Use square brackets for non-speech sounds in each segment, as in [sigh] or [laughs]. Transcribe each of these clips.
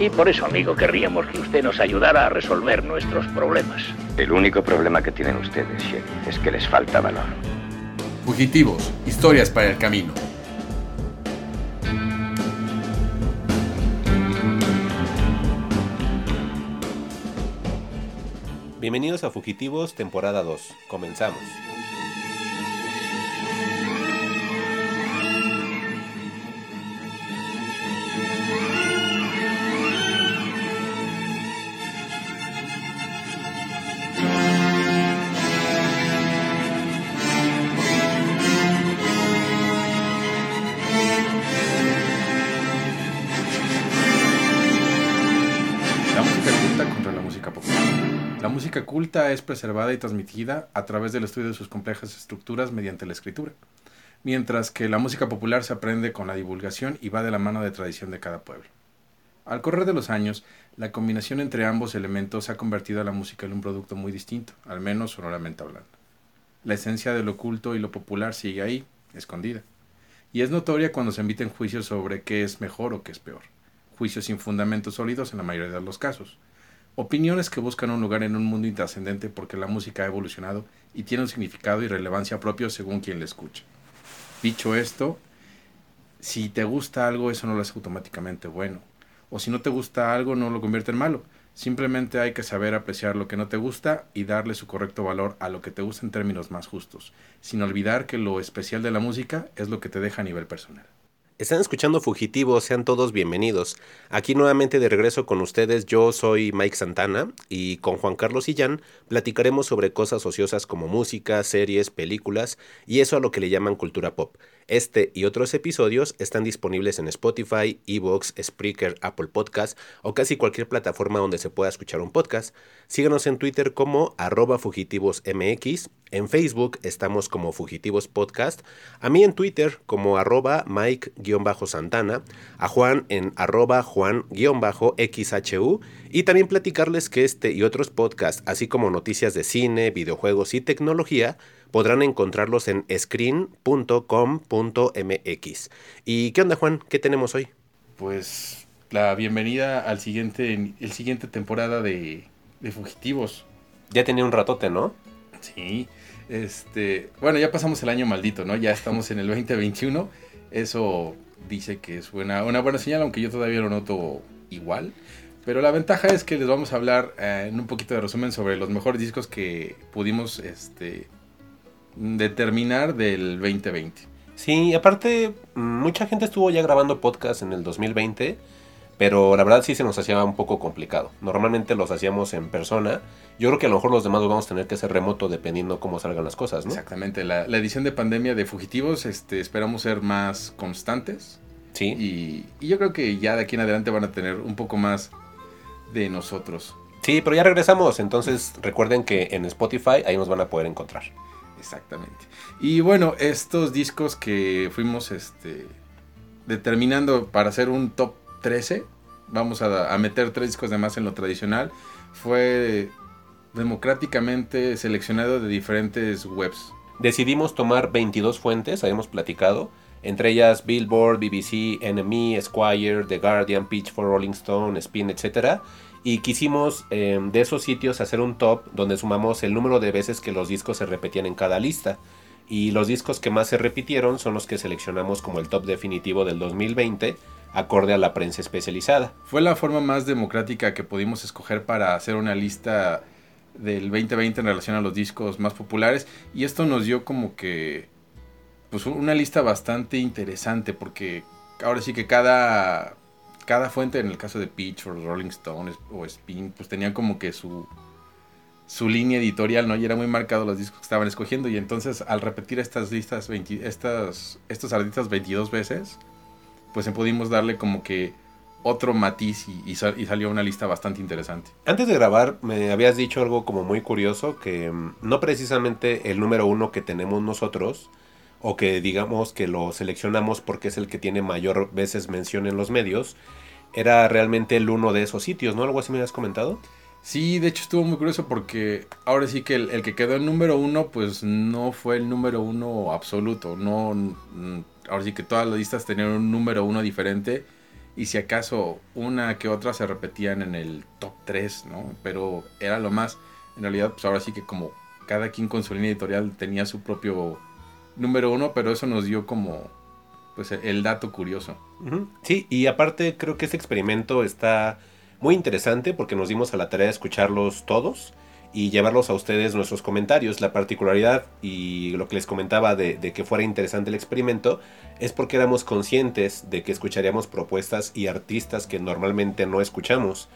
Y por eso, amigo, querríamos que usted nos ayudara a resolver nuestros problemas. El único problema que tienen ustedes, Sheriff, es que les falta valor. Fugitivos, historias para el camino. Bienvenidos a Fugitivos, temporada 2. Comenzamos. Culta es preservada y transmitida a través del estudio de sus complejas estructuras mediante la escritura, mientras que la música popular se aprende con la divulgación y va de la mano de tradición de cada pueblo. Al correr de los años, la combinación entre ambos elementos ha convertido a la música en un producto muy distinto, al menos sonoramente hablando. La esencia de lo culto y lo popular sigue ahí, escondida, y es notoria cuando se emiten juicios sobre qué es mejor o qué es peor juicios sin fundamentos sólidos en la mayoría de los casos. Opiniones que buscan un lugar en un mundo intrascendente porque la música ha evolucionado y tiene un significado y relevancia propio según quien la escucha. Dicho esto, si te gusta algo, eso no lo hace automáticamente bueno. O si no te gusta algo, no lo convierte en malo. Simplemente hay que saber apreciar lo que no te gusta y darle su correcto valor a lo que te gusta en términos más justos, sin olvidar que lo especial de la música es lo que te deja a nivel personal. Están escuchando Fugitivos, sean todos bienvenidos. Aquí nuevamente de regreso con ustedes, yo soy Mike Santana y con Juan Carlos Illán platicaremos sobre cosas ociosas como música, series, películas y eso a lo que le llaman cultura pop. Este y otros episodios están disponibles en Spotify, Evox, Spreaker, Apple Podcast o casi cualquier plataforma donde se pueda escuchar un podcast. Síganos en Twitter como arroba fugitivosmx, en Facebook estamos como Fugitivos Podcast, a mí en Twitter como arroba Mike-Santana, a Juan en arroba Juan-XHU y también platicarles que este y otros podcasts, así como noticias de cine, videojuegos y tecnología, podrán encontrarlos en screen.com.mx. ¿Y qué onda Juan? ¿Qué tenemos hoy? Pues la bienvenida al siguiente, el siguiente temporada de, de Fugitivos. Ya tenía un ratote, ¿no? Sí, este, bueno, ya pasamos el año maldito, ¿no? Ya estamos en el 2021. Eso dice que es buena, una buena señal, aunque yo todavía lo noto igual. Pero la ventaja es que les vamos a hablar eh, en un poquito de resumen sobre los mejores discos que pudimos este, determinar del 2020. Sí, aparte, mucha gente estuvo ya grabando podcast en el 2020, pero la verdad sí se nos hacía un poco complicado. Normalmente los hacíamos en persona. Yo creo que a lo mejor los demás los vamos a tener que hacer remoto dependiendo cómo salgan las cosas, ¿no? Exactamente. La, la edición de pandemia de Fugitivos, este, esperamos ser más constantes. Sí. Y, y yo creo que ya de aquí en adelante van a tener un poco más de nosotros. Sí, pero ya regresamos. Entonces recuerden que en Spotify ahí nos van a poder encontrar. Exactamente. Y bueno, estos discos que fuimos este, determinando para hacer un top 13, vamos a, meter tres discos de más en lo tradicional, fue democráticamente seleccionado de diferentes webs. Decidimos tomar 22 fuentes, habíamos platicado, entre ellas Billboard, BBC, NME, Esquire, The Guardian, Pitchfork, Rolling Stone, Spin, etc. Y quisimos eh, de esos sitios hacer un top donde sumamos el número de veces que los discos se repetían en cada lista. Y los discos que más se repitieron son los que seleccionamos como el top definitivo del 2020, acorde a la prensa especializada. Fue la forma más democrática que pudimos escoger para hacer una lista del 2020 en relación a los discos más populares. Y esto nos dio como que pues una lista bastante interesante porque ahora sí que cada cada fuente en el caso de Pitch o Rolling Stone o Spin pues tenían como que su su línea editorial, ¿no? Y era muy marcado los discos que estaban escogiendo y entonces al repetir estas listas 20, estas estos artistas 22 veces pues pudimos darle como que otro matiz y, y, sal, y, salió una lista bastante interesante. Antes de grabar me habías dicho algo como muy curioso que um, no precisamente el número uno que tenemos nosotros o que digamos que lo seleccionamos porque es el que tiene mayor veces mención en los medios, era realmente el uno de esos sitios, ¿no? ¿Algo así me habías comentado? Sí, de hecho estuvo muy curioso porque ahora sí que el, que quedó en número uno, pues no fue el número uno absoluto, no, ahora sí que todas las listas tenían un número uno diferente y si acaso una que otra se repetían en el top 3, ¿no? Pero era lo más, en realidad, pues ahora sí que como cada quien con su línea editorial tenía su propio número uno, pero eso nos dio como, pues, el dato curioso. Sí, y aparte creo que este experimento está muy interesante porque nos dimos a la tarea de escucharlos todos y llevarlos a ustedes nuestros comentarios. La particularidad y lo que les comentaba de, que fuera interesante el experimento es porque éramos conscientes de que escucharíamos propuestas y artistas que normalmente no escuchamos.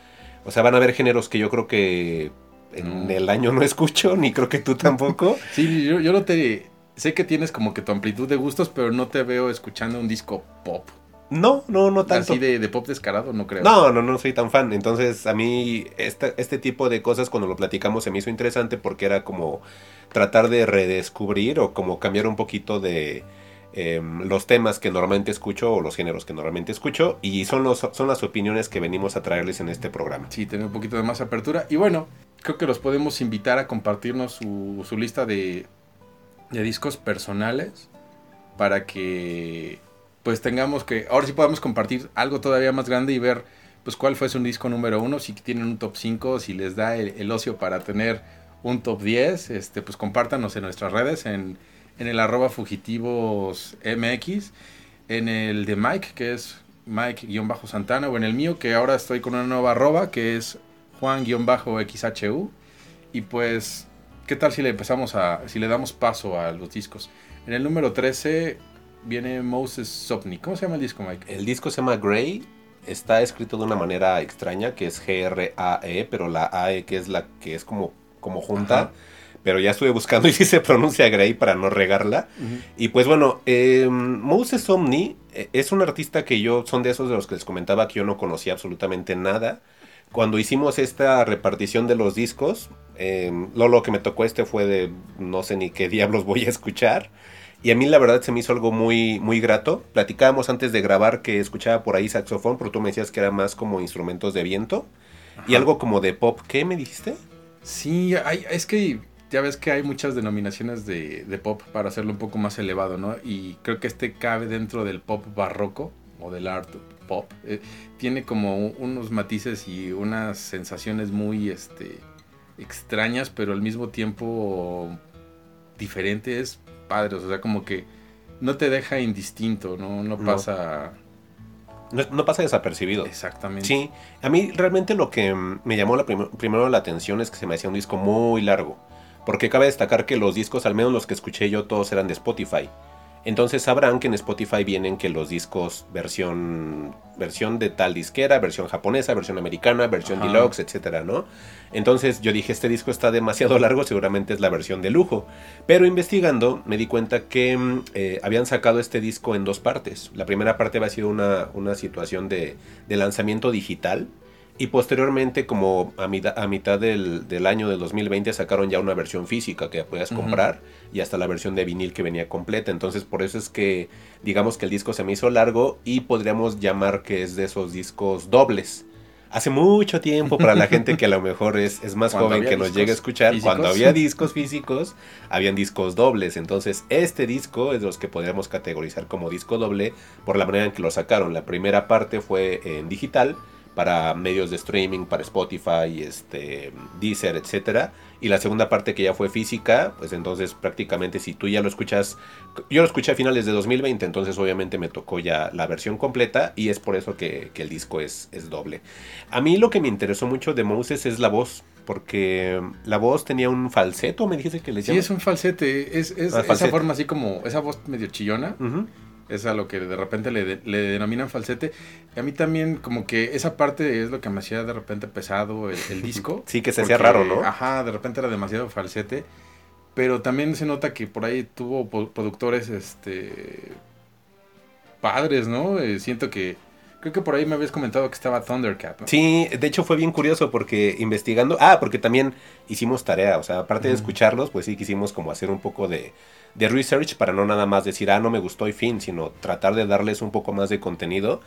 O sea, van a haber géneros que yo creo que en el año no escucho, ni creo que tú tampoco. [laughs] sí, yo, yo no te... Sé que tienes como que tu amplitud de gustos, pero no te veo escuchando un disco pop. No, no, no tanto. Así de, pop descarado, no creo. No, no, no soy tan fan. Entonces, a mí este, este tipo de cosas cuando lo platicamos se me hizo interesante porque era como tratar de redescubrir o como cambiar un poquito de em, los temas que normalmente escucho o los géneros que normalmente escucho y son, los, son las opiniones que venimos a traerles en este programa. Sí, tener un poquito de más apertura. Y bueno, creo que los podemos invitar a compartirnos su, su lista de, de discos personales para que pues tengamos que, ahora sí podemos compartir algo todavía más grande y ver pues cuál fue su disco número uno, si tienen un top 5, si les da el, ocio para tener un top 10, este, pues compártanos en nuestras redes, en, en el arroba fugitivos MX, en el de Mike, que es Mike-Santana, o en el mío, que ahora estoy con una nueva arroba, que es Juan-XHU. Y pues, ¿qué tal si le empezamos a, si le damos paso a los discos? En el número 13 viene Moses Sopni. ¿Cómo se llama el disco, Mike? El disco se llama Gray. Está escrito de una manera extraña, que es G-R-A-E, pero la AE que es la que es como, como junta. Pero ya estuve buscando [laughs] y sí se pronuncia Gray para no regarla. Y pues bueno, eh, Moses Omni eh, es un artista que yo, son de esos de los que les comentaba que yo no conocía absolutamente nada. Cuando hicimos esta repartición de los discos, eh, lo que me tocó este fue de no sé ni qué [laughs] diablos voy a escuchar. Y a mí la verdad se me hizo algo muy, muy grato. Platicábamos antes de grabar que escuchaba por ahí saxofón, pero tú me decías que era más como instrumentos de viento. Y algo como de pop. ¿Qué me dijiste? Sí, hay, es que ya ves que hay muchas denominaciones de, pop para hacerlo un poco más elevado, ¿no? Y creo que este cabe dentro del pop barroco o del art pop. Eh, tiene como unos matices y unas sensaciones muy este, extrañas, pero al mismo tiempo diferentes padres, o sea, como que no te deja indistinto, no, no pasa... No, pasa desapercibido. Exactamente. Sí, a mí realmente lo que me llamó la primero la atención es que se me hacía un disco muy largo. Porque cabe destacar que los discos, al menos los que escuché yo, todos eran de Spotify. Entonces sabrán que en Spotify vienen que los discos versión versión de tal disquera, versión japonesa, versión americana, versión deluxe, etcétera, ¿no? Entonces yo dije, este disco está demasiado [laughs] largo, seguramente es la versión de lujo. Pero investigando me di cuenta que mm, eh, habían sacado este disco en dos partes. La primera parte había sido una, una situación de, de lanzamiento digital, y posteriormente, como a, mitad, a mitad del, del, año del 2020, sacaron ya una versión física que podías comprar y hasta la versión de vinil que venía completa. Entonces, por eso es que, digamos que el disco se me hizo largo y podríamos llamar que es de esos discos dobles. Hace mucho tiempo, para la gente que a lo mejor es, es más joven que nos llegue a escuchar, cuando había discos físicos, habían discos dobles. Entonces, este disco es de los que podríamos categorizar como disco doble por la manera en que lo sacaron. La primera parte fue en digital para medios de streaming, para Spotify, este, Deezer, etcétera. Y la segunda parte que ya fue física, pues entonces prácticamente si tú ya lo escuchas, yo lo escuché a finales de 2020, entonces obviamente me tocó ya la versión completa y es por eso que, el disco es, es, doble. A mí lo que me interesó mucho de Moses es la voz, porque la voz tenía un falseto, me dijiste que le llama. Sí, es un falsete, es, es ah, esa forma así como, esa voz medio chillona es a lo que de repente le, le, denominan falsete. A mí también como que esa parte es lo que me hacía de repente pesado el, [laughs] disco. sí, que se hacía raro, ¿no? Ajá, de repente era demasiado falsete. Pero también se nota que por ahí tuvo productores este padres, ¿no? Eh, siento que Creo que por ahí me habías comentado que estaba Thundercat. ¿no? Sí, de hecho fue bien curioso porque investigando. Ah, porque también hicimos tarea. O sea, aparte de escucharlos, pues sí quisimos como hacer un poco de, de research para no nada más decir, ah, no me gustó y fin, sino tratar de darles un poco más de contenido.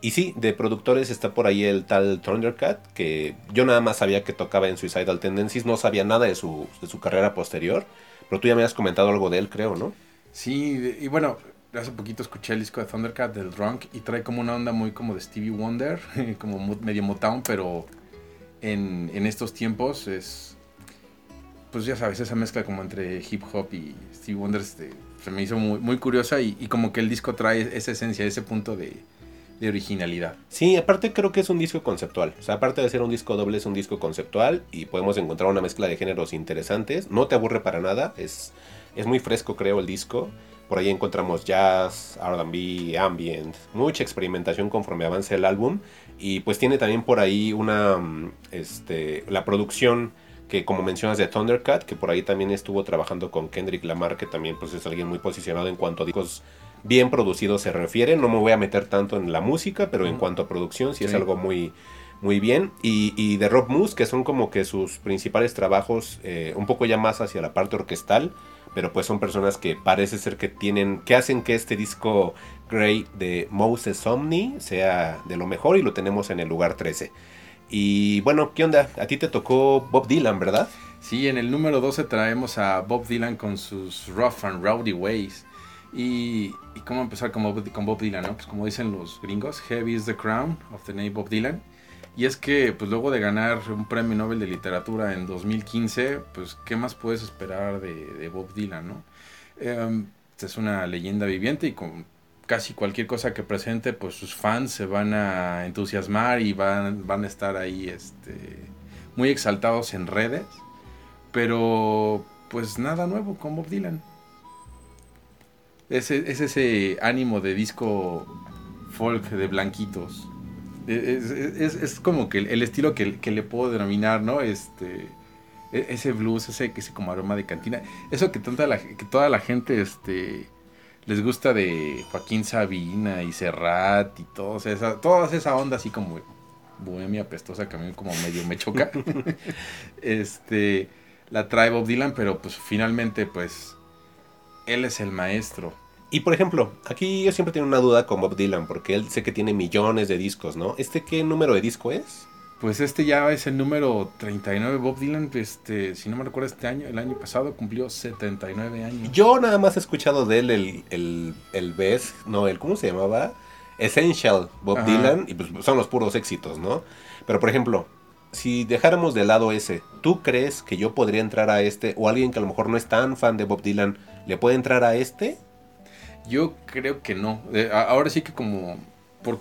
Y sí, de productores está por ahí el tal Thundercat, que yo nada más sabía que tocaba en Suicidal Tendencies, no sabía nada de su, de su carrera posterior, pero tú ya me has comentado algo de él, creo, ¿no? Sí, y bueno, hace poquito escuché el disco de Thundercat del Drunk y trae como una onda muy como de Stevie Wonder, [laughs] como medio Motown, pero en, en estos tiempos es, pues ya sabes, esa mezcla como entre hip hop y Stevie Wonder este, se me hizo muy, muy curiosa y, y, como que el disco trae esa esencia, ese punto de, de, originalidad. Sí, aparte creo que es un disco conceptual. O sea, aparte de ser un disco doble, es un disco conceptual y podemos encontrar una mezcla de géneros interesantes. No te aburre para nada, es, es muy fresco creo el disco. Por ahí encontramos jazz, RB, ambient, mucha experimentación conforme avanza el álbum. Y pues tiene también por ahí una. Este, la producción que, como mencionas, de Thundercat, que por ahí también estuvo trabajando con Kendrick Lamar, que también pues, es alguien muy posicionado en cuanto a discos bien producidos se refiere. No me voy a meter tanto en la música, pero en cuanto a producción, sí, sí. es algo muy, muy bien. Y, y, de Rob Moose, que son como que sus principales trabajos, eh, un poco ya más hacia la parte orquestal pero pues son personas que parece ser que tienen, que hacen que este disco Grey de Moses Omni sea de lo mejor y lo tenemos en el lugar 13. Y bueno, ¿qué onda? A ti te tocó Bob Dylan, ¿verdad? Sí, en el número 12 traemos a Bob Dylan con sus rough and rowdy ways. Y, y cómo empezar con Bob, con Bob Dylan, ¿no? Pues como dicen los gringos, heavy is the crown of the name Bob Dylan. Y es que, pues luego de ganar un premio Nobel de Literatura en 2015, pues, ¿qué más puedes esperar de, Bob Dylan, no? Eh, es una leyenda viviente y con casi cualquier cosa que presente, pues sus fans se van a entusiasmar y van, van a estar ahí este, muy exaltados en redes. Pero, pues nada nuevo con Bob Dylan. Es ese ánimo de disco folk de blanquitos es, es, es, como que el, estilo que, que, le puedo denominar, ¿no? Este, ese blues, ese, ese como aroma de cantina. Eso que, tanta la, que toda la gente este, les gusta de Joaquín Sabina y Serrat y todo, o sea, esa, toda esa onda así como bohemia pestosa que a mí como medio me choca. [laughs] este, la trae Bob Dylan, pero pues finalmente pues él es el maestro. Y por ejemplo, aquí yo siempre tengo una duda con Bob Dylan, porque él sé que tiene millones de discos, ¿no? ¿Este qué número de disco es? Pues este ya es el número 39. Bob Dylan, este, si no me recuerdo, este año, el año pasado cumplió 79 años. Yo nada más he escuchado de él el, el, el Best, no, el, ¿cómo se llamaba? Essential Bob Ajá. Dylan, y pues son los puros éxitos, ¿no? Pero por ejemplo, si dejáramos de lado ese, ¿tú crees que yo podría entrar a este, o alguien que a lo mejor no es tan fan de Bob Dylan, le puede entrar a este? Yo creo que no. Eh, ahora sí que como por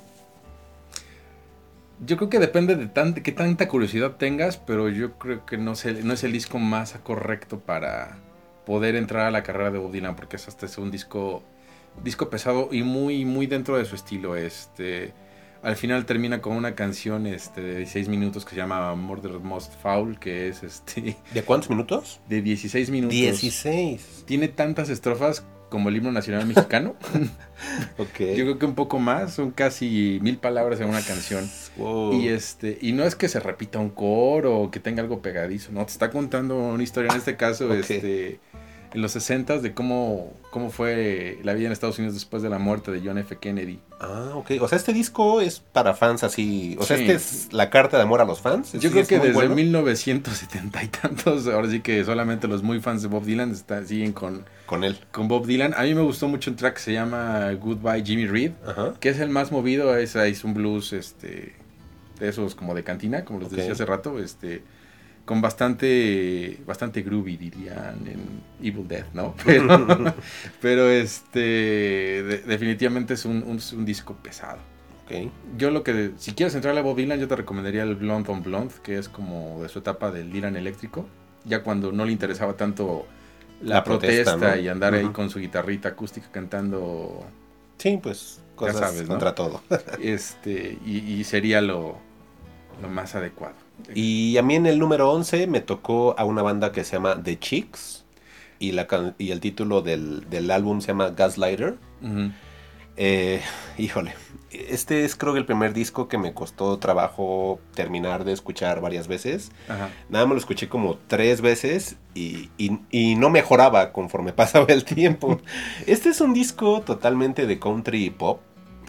yo creo que depende de tan, qué tanta curiosidad tengas, pero yo creo que no, no es el disco más correcto para poder entrar a la carrera de Bob Dylan, porque es hasta es un disco disco pesado y muy muy dentro de su estilo. Este al final termina con una canción este, de 16 minutos que se llama Murder Most Foul, que es este... ¿De cuántos minutos? De 16 minutos. 16. Tiene tantas estrofas como el himno nacional mexicano. [laughs] okay. Yo creo que un poco más, son casi mil palabras en una canción. Wow. Y este, y no es que se repita un coro o que tenga algo pegadizo, no, te está contando una historia, en este caso, okay. este, en los 60 de cómo, cómo fue la vida en Estados Unidos después de la muerte de John F. Kennedy. Ah, ok. O sea, este disco es para fans así. O sea, sí. este es la carta de amor a los fans. Yo creo que desde bueno? 1970 y tantos, ahora sí que solamente los muy fans de Bob Dylan está, siguen con, con él. Con Bob Dylan. A mí me gustó mucho un track que se llama Goodbye Jimmy Reed, Ajá. que es el más movido. Es, es un blues este, de esos como de cantina, como les okay. decía hace rato. Este con bastante bastante groovy dirían en Evil Dead, ¿no? [laughs] Pero, pero este de, definitivamente es un, un, un, disco pesado. Okay. Yo lo que si quieres entrar a Bob Dylan yo te recomendaría el Blonde on Blonde, que es como de su etapa del Dylan eléctrico, ya cuando no le interesaba tanto la, la protesta, protesta ¿no? y andar uh -huh. ahí con su guitarrita acústica cantando Sí, pues cosas ya sabes, contra ¿no? todo. [laughs] este y, y sería lo, lo más adecuado. Y a mí en el número 11 me tocó a una banda que se llama The Chicks. Y, la, y el título del, del álbum se llama Gaslighter. Uh -huh. eh, [laughs] híjole, este es creo que el primer disco que me costó trabajo terminar de escuchar varias veces. Ajá. Nada más lo escuché como tres veces y, y, y no mejoraba conforme [laughs] pasaba el tiempo. [laughs] este es un disco totalmente de country pop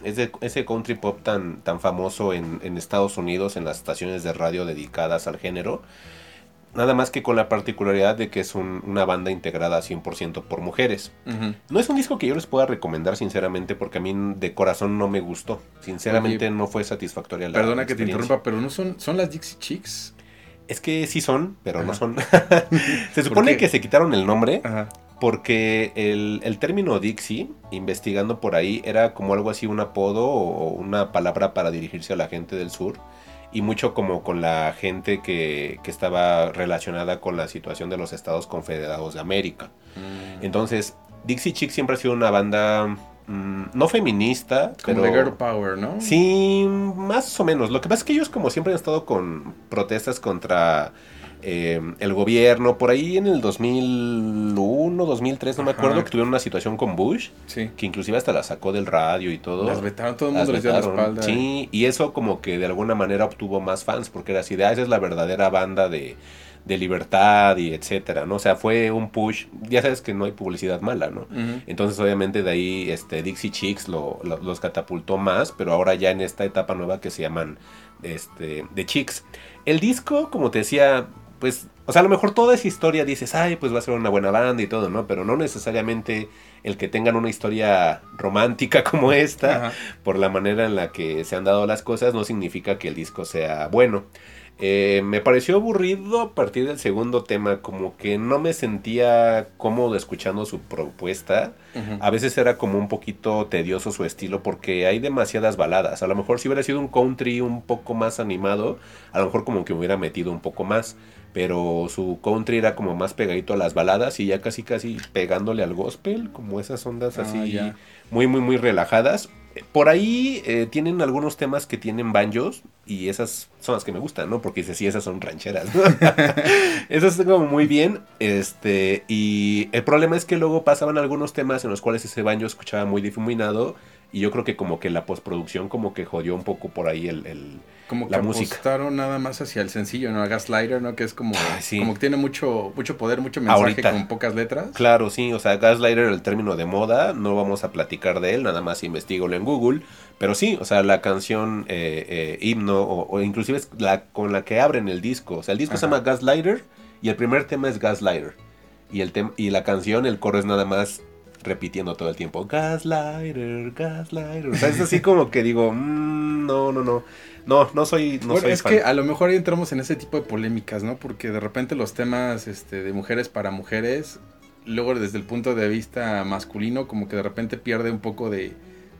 ese, ese country pop tan, tan famoso en, en, Estados Unidos, en las estaciones de radio dedicadas al género. Nada más que con la particularidad de que es un- una banda integrada 100% por mujeres. No es un disco que yo les pueda recomendar sinceramente porque a mí de corazón no me gustó. Sinceramente Oye, no fue satisfactoria la Perdona que te interrumpa, pero no son, son las Dixie Chicks. Es que sí son, pero no son. [laughs] Se supone que se quitaron el nombre Ajá. Porque el, el término Dixie, investigando por ahí, era como algo así, un apodo o una palabra para dirigirse a la gente del sur. Y mucho como con la gente que, que estaba relacionada con la situación de los Estados Confederados de América. Mm. Entonces, Dixie Chicks siempre ha sido una banda mm, no feminista, Como pero de Girl Power, ¿no? Sí, más o menos. Lo que pasa es que ellos como siempre han estado con protestas contra eh, el gobierno. Por ahí en el 2001, 2003, no me acuerdo, que tuvieron una situación con Bush, Sí. que inclusive hasta la sacó del radio y todo. Las vetaron, todo el mundo les dio la espalda. Sí, y eso como que de alguna manera obtuvo más fans, porque era así de, ah, esa es la verdadera banda de, de libertad y etcétera, ¿no? O sea, fue un push, ya sabes que no hay publicidad mala, ¿no? Entonces, obviamente, de ahí este, Dixie Chicks lo- lo- los catapultó más, pero ahora ya en esta etapa nueva que se llaman este, The Chicks. El disco, como te decía, pues, o sea, a lo mejor toda esa historia dices, ay, pues va a ser una buena banda y todo, ¿no? Pero no necesariamente el que tengan una historia romántica [laughs] como esta, Ajá. por la manera en la que se han dado las cosas, no significa que el disco sea bueno. Eh, me pareció aburrido a partir del segundo tema, como que no me sentía cómodo escuchando su propuesta. A veces era como un poquito tedioso su estilo porque hay demasiadas baladas. A lo mejor si hubiera sido un country un poco más animado, a lo mejor como que me hubiera metido un poco más. Pero su country era como más pegadito a las baladas y ya casi casi pegándole al gospel, como esas ondas Ah, así ya. muy muy muy relajadas. Por ahí eh, tienen algunos temas que tienen banjos y esas son las que me gustan, ¿no? Porque dice, sí, esas son rancheras. ¿no? [laughs] esas están como muy bien. Este, y el problema es que luego pasaban algunos temas en los cuales ese banjo escuchaba muy difuminado y yo creo que como que la postproducción como que jodió un poco por ahí el... el- Como que música. apostaron nada más hacia el sencillo, ¿no? A Gaslighter, ¿no? Que es como, Ah, sí. como que tiene mucho, mucho poder, mucho mensaje Ahorita. con pocas letras. Claro, sí, o sea, Gaslighter, el término de moda, no vamos a platicar de él, nada más investigalo en Google, pero sí, o sea, la canción eh, eh, himno o, o inclusive es la con la que abren el disco, o sea, el disco se llama Gaslighter y el primer tema es Gaslighter y, el tem- y la canción, el coro es nada más repitiendo todo el tiempo, Gaslighter, Gaslighter, o sea, es así como que digo, mm, no, no, no, no, no soy, no Bueno, soy es fan. que a lo mejor ahí entramos en ese tipo de polémicas, ¿no? Porque de repente los temas este, de mujeres para mujeres, luego desde el punto de vista masculino, como que de repente pierde un poco de,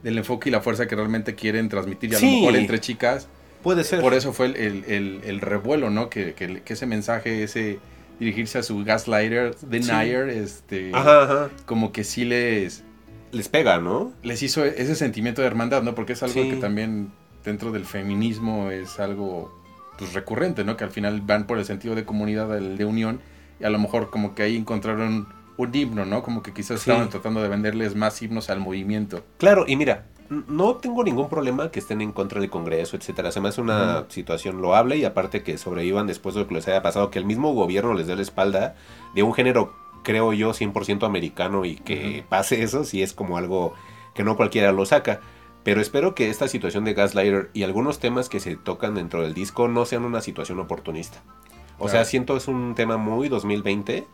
del enfoque y la fuerza que realmente quieren transmitir. Y a Sí. lo mejor entre chicas, Puede ser. por eso fue el, el- el- el revuelo, ¿no? Que, que- que ese mensaje, ese dirigirse a su gaslighter, denier, este, Ajá, ajá. como que sí les, Les pega, ¿no? les hizo ese sentimiento de hermandad, ¿no? Porque es algo Sí. que también dentro del feminismo es algo pues recurrente, ¿no? Que al final van por el sentido de comunidad, del- de unión, y a lo mejor como que ahí encontraron un himno, ¿no? Como que quizás Sí. estaban tratando de venderles más himnos al movimiento. Claro, y mira, no tengo ningún problema que estén en contra del Congreso, etcétera. Se me hace una situación loable y aparte que sobrevivan después de lo que les haya pasado, que el mismo gobierno les dé la espalda de un género, creo yo, 100% americano y que pase eso, sí es como algo que no cualquiera lo saca. Pero espero que esta situación de Gaslighter y algunos temas que se tocan dentro del disco no sean una situación oportunista. O sea, siento es un tema muy 2020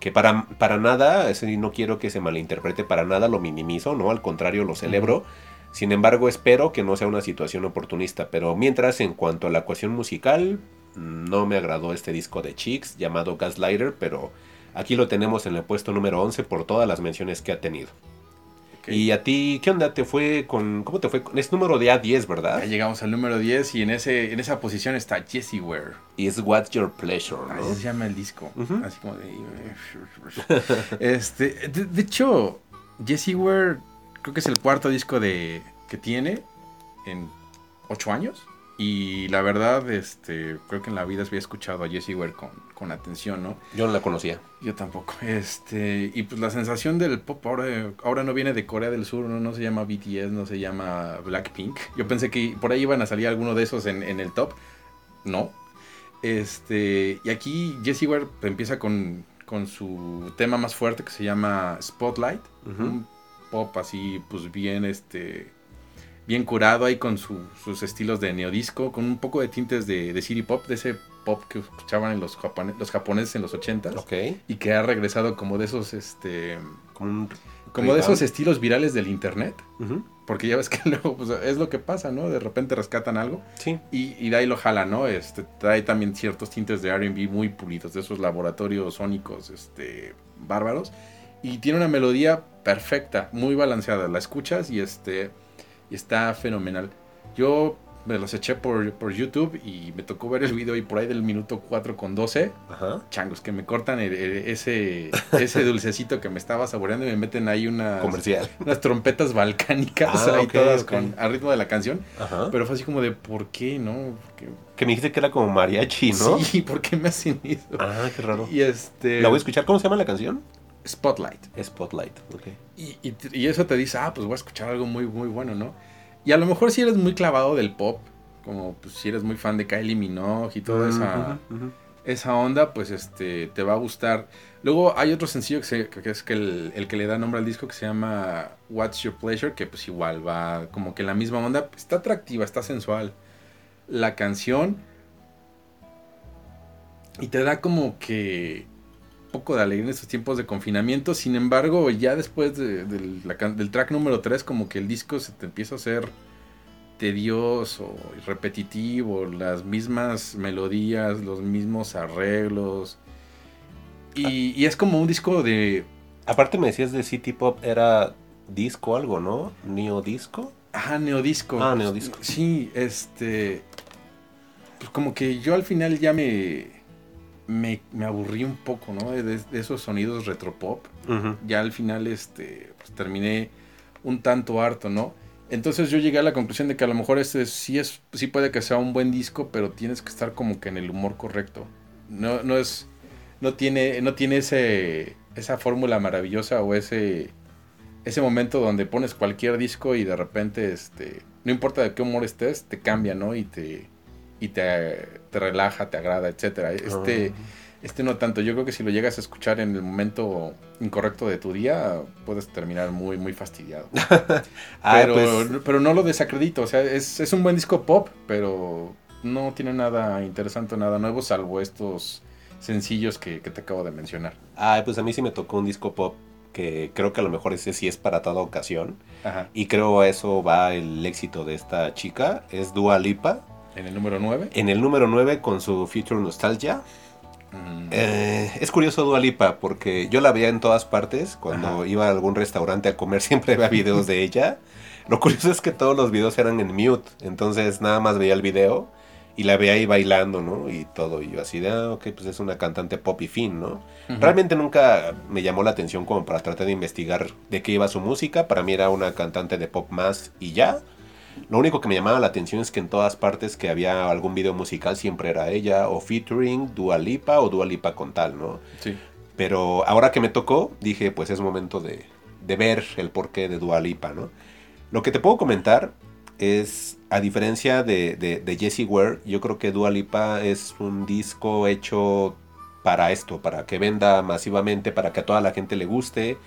que para, para nada, no quiero que se malinterprete, para nada lo minimizo, ¿no? Al contrario, lo celebro. Sin embargo, espero que no sea una situación oportunista. Pero mientras, en cuanto a la cuestión musical, no me agradó este disco de Chicks llamado Gaslighter, pero aquí lo tenemos en el puesto número 11 por todas las menciones que ha tenido. Y a ti, ¿qué onda te fue con... ¿Cómo te fue? con- Es número de A10, ¿verdad? Ya llegamos al número 10 y en, ese, en esa posición está Jessie Ware. Y es What's Your Pleasure, ¿no? Así se llama el disco. Así como de... [laughs] este, de, de hecho, Jessie Ware creo que es el cuarto disco de que tiene en ocho años. Y la verdad, este, creo que en la vida había escuchado a Jessie Ware con, con atención, ¿no? Yo no la conocía. Yo tampoco. [laughs] Este, y pues la sensación del pop ahora, ahora no viene de Corea del Sur, ¿no? no se llama BTS, no se llama Blackpink. Yo pensé que por ahí iban a salir alguno de esos en, en el top. No. Este, y aquí Jessie Ware empieza con, con su tema más fuerte que se llama Spotlight. Un pop así, pues bien, este, bien curado ahí con su- sus estilos de neodisco, con un poco de tintes de, de city pop, de ese pop que escuchaban los, japone- los japoneses en los 80s Ok. y que ha regresado como de esos este Como, de esos estilos virales del internet, porque ya ves que [laughs] luego pues, es lo que pasa, ¿no? De repente rescatan algo Sí. y, y de ahí lo jala, ¿no? Este trae también ciertos tintes de R&B muy pulidos, de esos laboratorios sónicos este bárbaros y tiene una melodía perfecta, muy balanceada, la escuchas y este y está fenomenal. Yo me los eché por, por YouTube y me tocó ver el video y por ahí del minuto 4 con 12 Ajá. changos que me cortan el- el- ese, [laughs] ese dulcecito que me estaba saboreando y me meten ahí unas, Comercial. unas trompetas balcánicas Ah, ahí todas con, al ritmo de la canción. Ajá. Pero fue así como de, ¿por qué no? ¿Por Que me dijiste que era como mariachi? ¿no? Sí, ¿por qué me hacen eso? Ah, qué raro. Y este... La voy a escuchar. ¿Cómo se llama la canción? Spotlight. Spotlight. Ok. Y, y- y eso te dice, ah, pues voy a escuchar algo muy, muy bueno, ¿no? Y a lo mejor si eres muy clavado del pop, como pues si eres muy fan de Kylie Minogue y toda esa... Esa onda, pues este te va a gustar. Luego hay otro sencillo que, se- que es que el, el que le da nombre al disco que se llama What's Your Pleasure, que pues igual va como que la misma onda. Está atractiva, está sensual la canción y te da como que poco de alegría en estos tiempos de confinamiento. Sin embargo, ya después de- del, la can- del track número 3, como que el disco se te empieza a hacer tedioso y repetitivo, las mismas melodías, los mismos arreglos. Y, y es como un disco de... Aparte me decías de City Pop, era disco algo, ¿no? Neo disco. Ajá, neodisco. Ah, neodisco. Sí, este... Pues como que yo al final ya me... Me, me aburrí un poco, ¿no? De, de esos sonidos retropop. Ujú. ya al final este pues, terminé un tanto harto, ¿no? Entonces yo llegué a la conclusión de que a lo mejor este sí es sí puede que sea un buen disco, pero tienes que estar como que en el humor correcto. No no es no tiene no tiene ese esa fórmula maravillosa o ese ese momento donde pones cualquier disco y de repente este no importa de qué humor estés, te cambia, ¿no? Y te y te, te relaja, te agrada, etcétera. Este Ah. este no tanto, yo creo que si lo llegas a escuchar en el momento incorrecto de tu día, puedes terminar muy, muy fastidiado. [laughs] Ah, pero, pues, pero no lo desacredito, o sea, es, es un buen disco pop, pero no tiene nada interesante, nada nuevo, salvo estos sencillos que, que te acabo de mencionar. ah, pues a mí sí me tocó un disco pop que creo que a lo mejor ese sí es para toda ocasión. Ajá. Y creo a eso va el éxito de esta chica. Es Dua Lipa. En el número 9. En el número 9 con su Future Nostalgia. mm, Eh, es curioso Dua Lipa porque yo la veía en todas partes. Cuando Ajá. iba a algún restaurante a comer [laughs] siempre veía videos de ella. Lo curioso es que todos los videos eran en mute. Entonces nada más veía el video y la veía ahí bailando, ¿no? Y todo. Y yo así de, ah, ok, pues es una cantante pop y fin, ¿no? Realmente nunca me llamó la atención como para tratar de investigar de qué iba su música. Para mí era una cantante de pop más y ya. Lo único que me llamaba la atención es que en todas partes que había algún video musical siempre era ella o featuring Dua Lipa o Dua Lipa con tal, ¿no? Sí. Pero ahora que me tocó, dije, pues es momento de, de ver el porqué de Dua Lipa, ¿no? Lo que te puedo comentar es, a diferencia de, de, de Jessie Ware, yo creo que Dua Lipa es un disco hecho para esto, para que venda masivamente, para que a toda la gente le guste.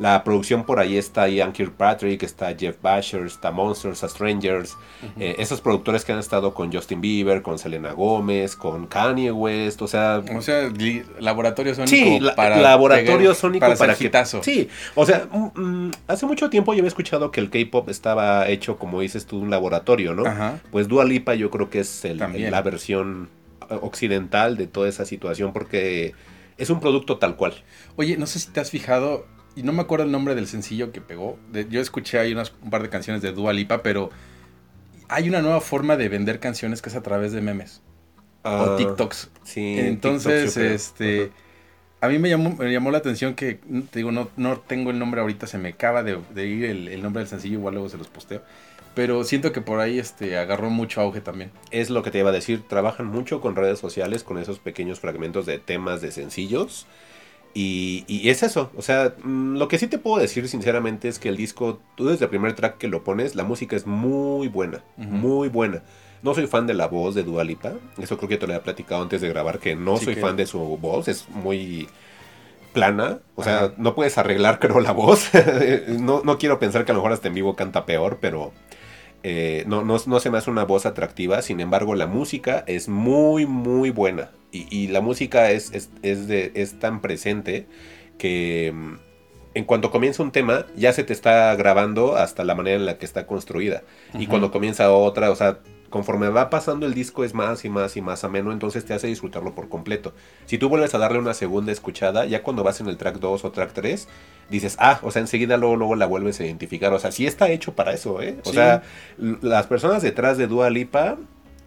La producción por ahí está Ian Kirkpatrick, está Jeff Basher, está Monsters, está Strangers. Eh, esos productores que han estado con Justin Bieber, con Selena Gómez, con Kanye West, o sea, O sea, laboratorio sónico Sí, la- para laboratorio pegar- sónico para, para, que. Sí, o sea, mm, mm, hace mucho tiempo yo había escuchado que el K-pop estaba hecho, como dices tú, un laboratorio, ¿no? Ajá. Pues Dua Lipa yo creo que es el- la versión eh, occidental de toda esa situación porque es un producto tal cual. Oye, no sé si te has fijado, y no me acuerdo el nombre del sencillo que pegó. de- yo escuché ahí unas, un par de canciones de Dua Lipa, pero hay una nueva forma de vender canciones que es a través de memes o Ah, TikToks. Sí, Entonces, TikTok, este, a mí me llamó, me llamó la atención que, te digo, no, no tengo el nombre ahorita, se me acaba de, de ir el, el nombre del sencillo, igual luego se los posteo. Pero siento que por ahí este, agarró mucho auge también. Es lo que te iba a decir, trabajan mucho con redes sociales, con esos pequeños fragmentos de temas de sencillos. Y, y es eso, o sea, mm, lo que sí te puedo decir sinceramente es que el disco, tú desde el primer track que lo pones, la música es muy buena, muy buena. No soy fan de la voz de Dua Lipa, eso creo que te lo había platicado antes de grabar, que no Sí soy que- fan de su voz, es muy plana, o sea, Ajá. no puedes arreglar [laughs] creo la voz, [laughs] no, no quiero pensar que a lo mejor hasta en vivo canta peor, pero eh, no, no, no se me hace una voz atractiva, sin embargo la música es muy, muy buena. Y, y la música es, es, es, de, es tan presente que mm, en cuanto comienza un tema, ya se te está grabando hasta la manera en la que está construida. Y cuando comienza otra, o sea, conforme va pasando el disco es más y más y más ameno, entonces te hace disfrutarlo por completo. Si tú vuelves a darle una segunda escuchada, ya cuando vas en el track 2 o track 3, dices, ah, o sea, enseguida luego, luego la vuelves a identificar. O sea, sí está hecho para eso, ¿eh? O Sí. sea, las personas detrás de Dua Lipa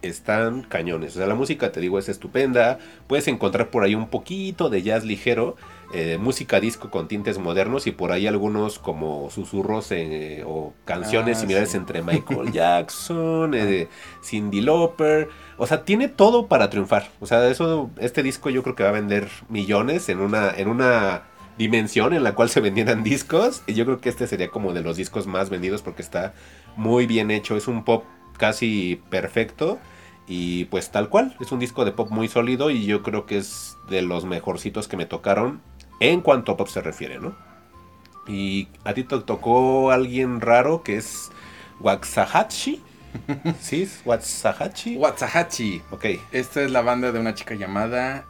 están cañones. O sea, la música, te digo, es estupenda. Puedes encontrar por ahí un poquito de jazz ligero, eh, música disco con tintes modernos y por ahí algunos como susurros eh, o canciones Ah, similares sí. entre Michael [laughs] Jackson, eh, Cindy Lauper. O sea, tiene todo para triunfar. O sea, eso, este disco yo creo que va a vender millones en una, en una dimensión en la cual se vendieran [laughs] discos. Y yo creo que este sería como de los discos más vendidos porque está muy bien hecho. Es un pop casi perfecto. Y pues tal cual, es un disco de pop muy sólido y yo creo que es de los mejorcitos que me tocaron en cuanto a pop se refiere, ¿no? Y a ti te tocó alguien raro que es Waxahachie. [laughs] ¿Sí? ¿Es Waxahachie? Waxahachie. Ok. Esta es la banda de una chica llamada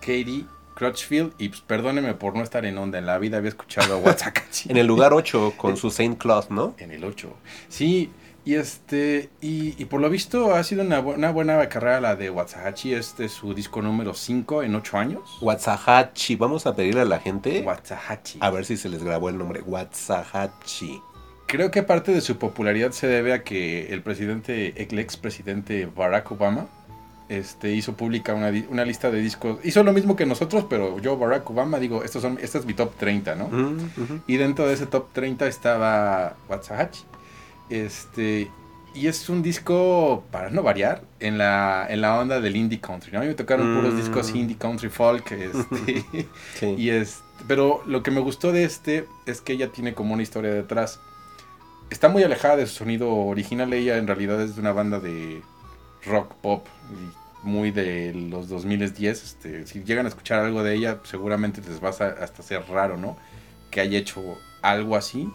Katie Crutchfield. Y pues perdóneme por no estar en onda. En la vida había escuchado a [laughs] Waxahachie. En el lugar 8 con su Saint Claus, ¿no? En el 8. Sí, y este. Y, y por lo visto ha sido una, bu- una buena carrera la de Waxahachie. Este es su disco número 5 en 8 años. Waxahachie. Vamos a pedirle a la gente Waxahachie. a ver si se les grabó el nombre. Waxahachie. Creo que parte de su popularidad se debe a que el presidente, el expresidente Barack Obama, este, hizo pública una, lista de discos. Hizo lo mismo que nosotros, pero yo, Barack Obama, digo, estos son, este es mi top 30, ¿no? Y dentro de ese top 30 estaba Waxahachie. Este, y es un disco, para no variar, en la, en la onda del indie country, ¿no? A mí me tocaron puros Mm. discos indie country folk, este, Sí. [laughs] [laughs] y es, pero lo que me gustó de este es que ella tiene como una historia detrás. Está muy alejada de su sonido original. Ella en realidad es de una banda de rock pop muy de los 2010. Este, si llegan a escuchar algo de ella, seguramente les va a hasta ser raro, ¿no? Que haya hecho algo así.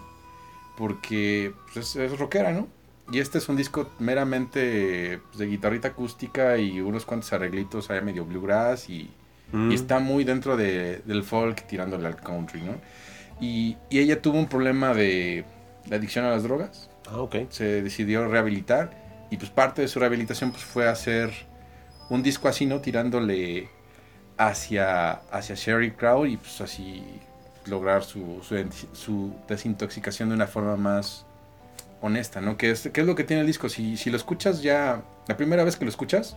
Porque pues, es, es rockera, ¿no? Y este es un disco meramente pues, de guitarrita acústica y unos cuantos arreglitos ahí medio bluegrass y, Mm. y está muy dentro de- del folk tirándole al country, ¿no? Y, y ella tuvo un problema de, de adicción a las drogas, Ah, ok. se decidió rehabilitar y pues parte de su rehabilitación pues fue hacer un disco así, ¿no? Tirándole hacia, hacia Sherry Crow y pues así lograr su, su, su desintoxicación de una forma más honesta, ¿no? Que es, que es lo que tiene el disco, si, si lo escuchas ya, la primera vez que lo escuchas,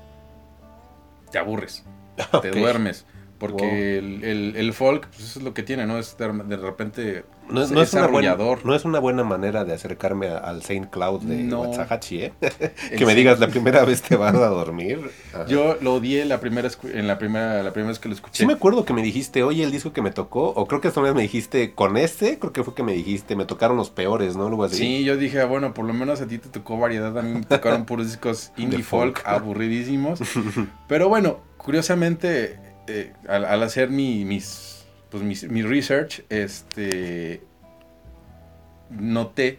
te aburres [laughs] te duermes. Porque Wow. el, el- el folk, pues eso es lo que tiene, ¿no? Es de, de repente. No es, es no es una buena, no es una buena manera de acercarme a- al Saint Cloud de No. ¿eh? [laughs] Que me digas la primera vez te vas a dormir. Ajá. [laughs] Yo lo odié la primera, en la primera, la primera vez que lo escuché. Sí me acuerdo que me dijiste, oye, el disco que me tocó, o creo que esta vez me dijiste, con este, creo que fue que me dijiste, me tocaron los peores, ¿no? Algo así. Sí, yo dije, ah, bueno, por lo menos a ti te tocó variedad, a mí me tocaron puros discos [laughs] indie folk. aburridísimos. Pero bueno, curiosamente, eh, al, al hacer mi, mis, pues mis- mi research, este, noté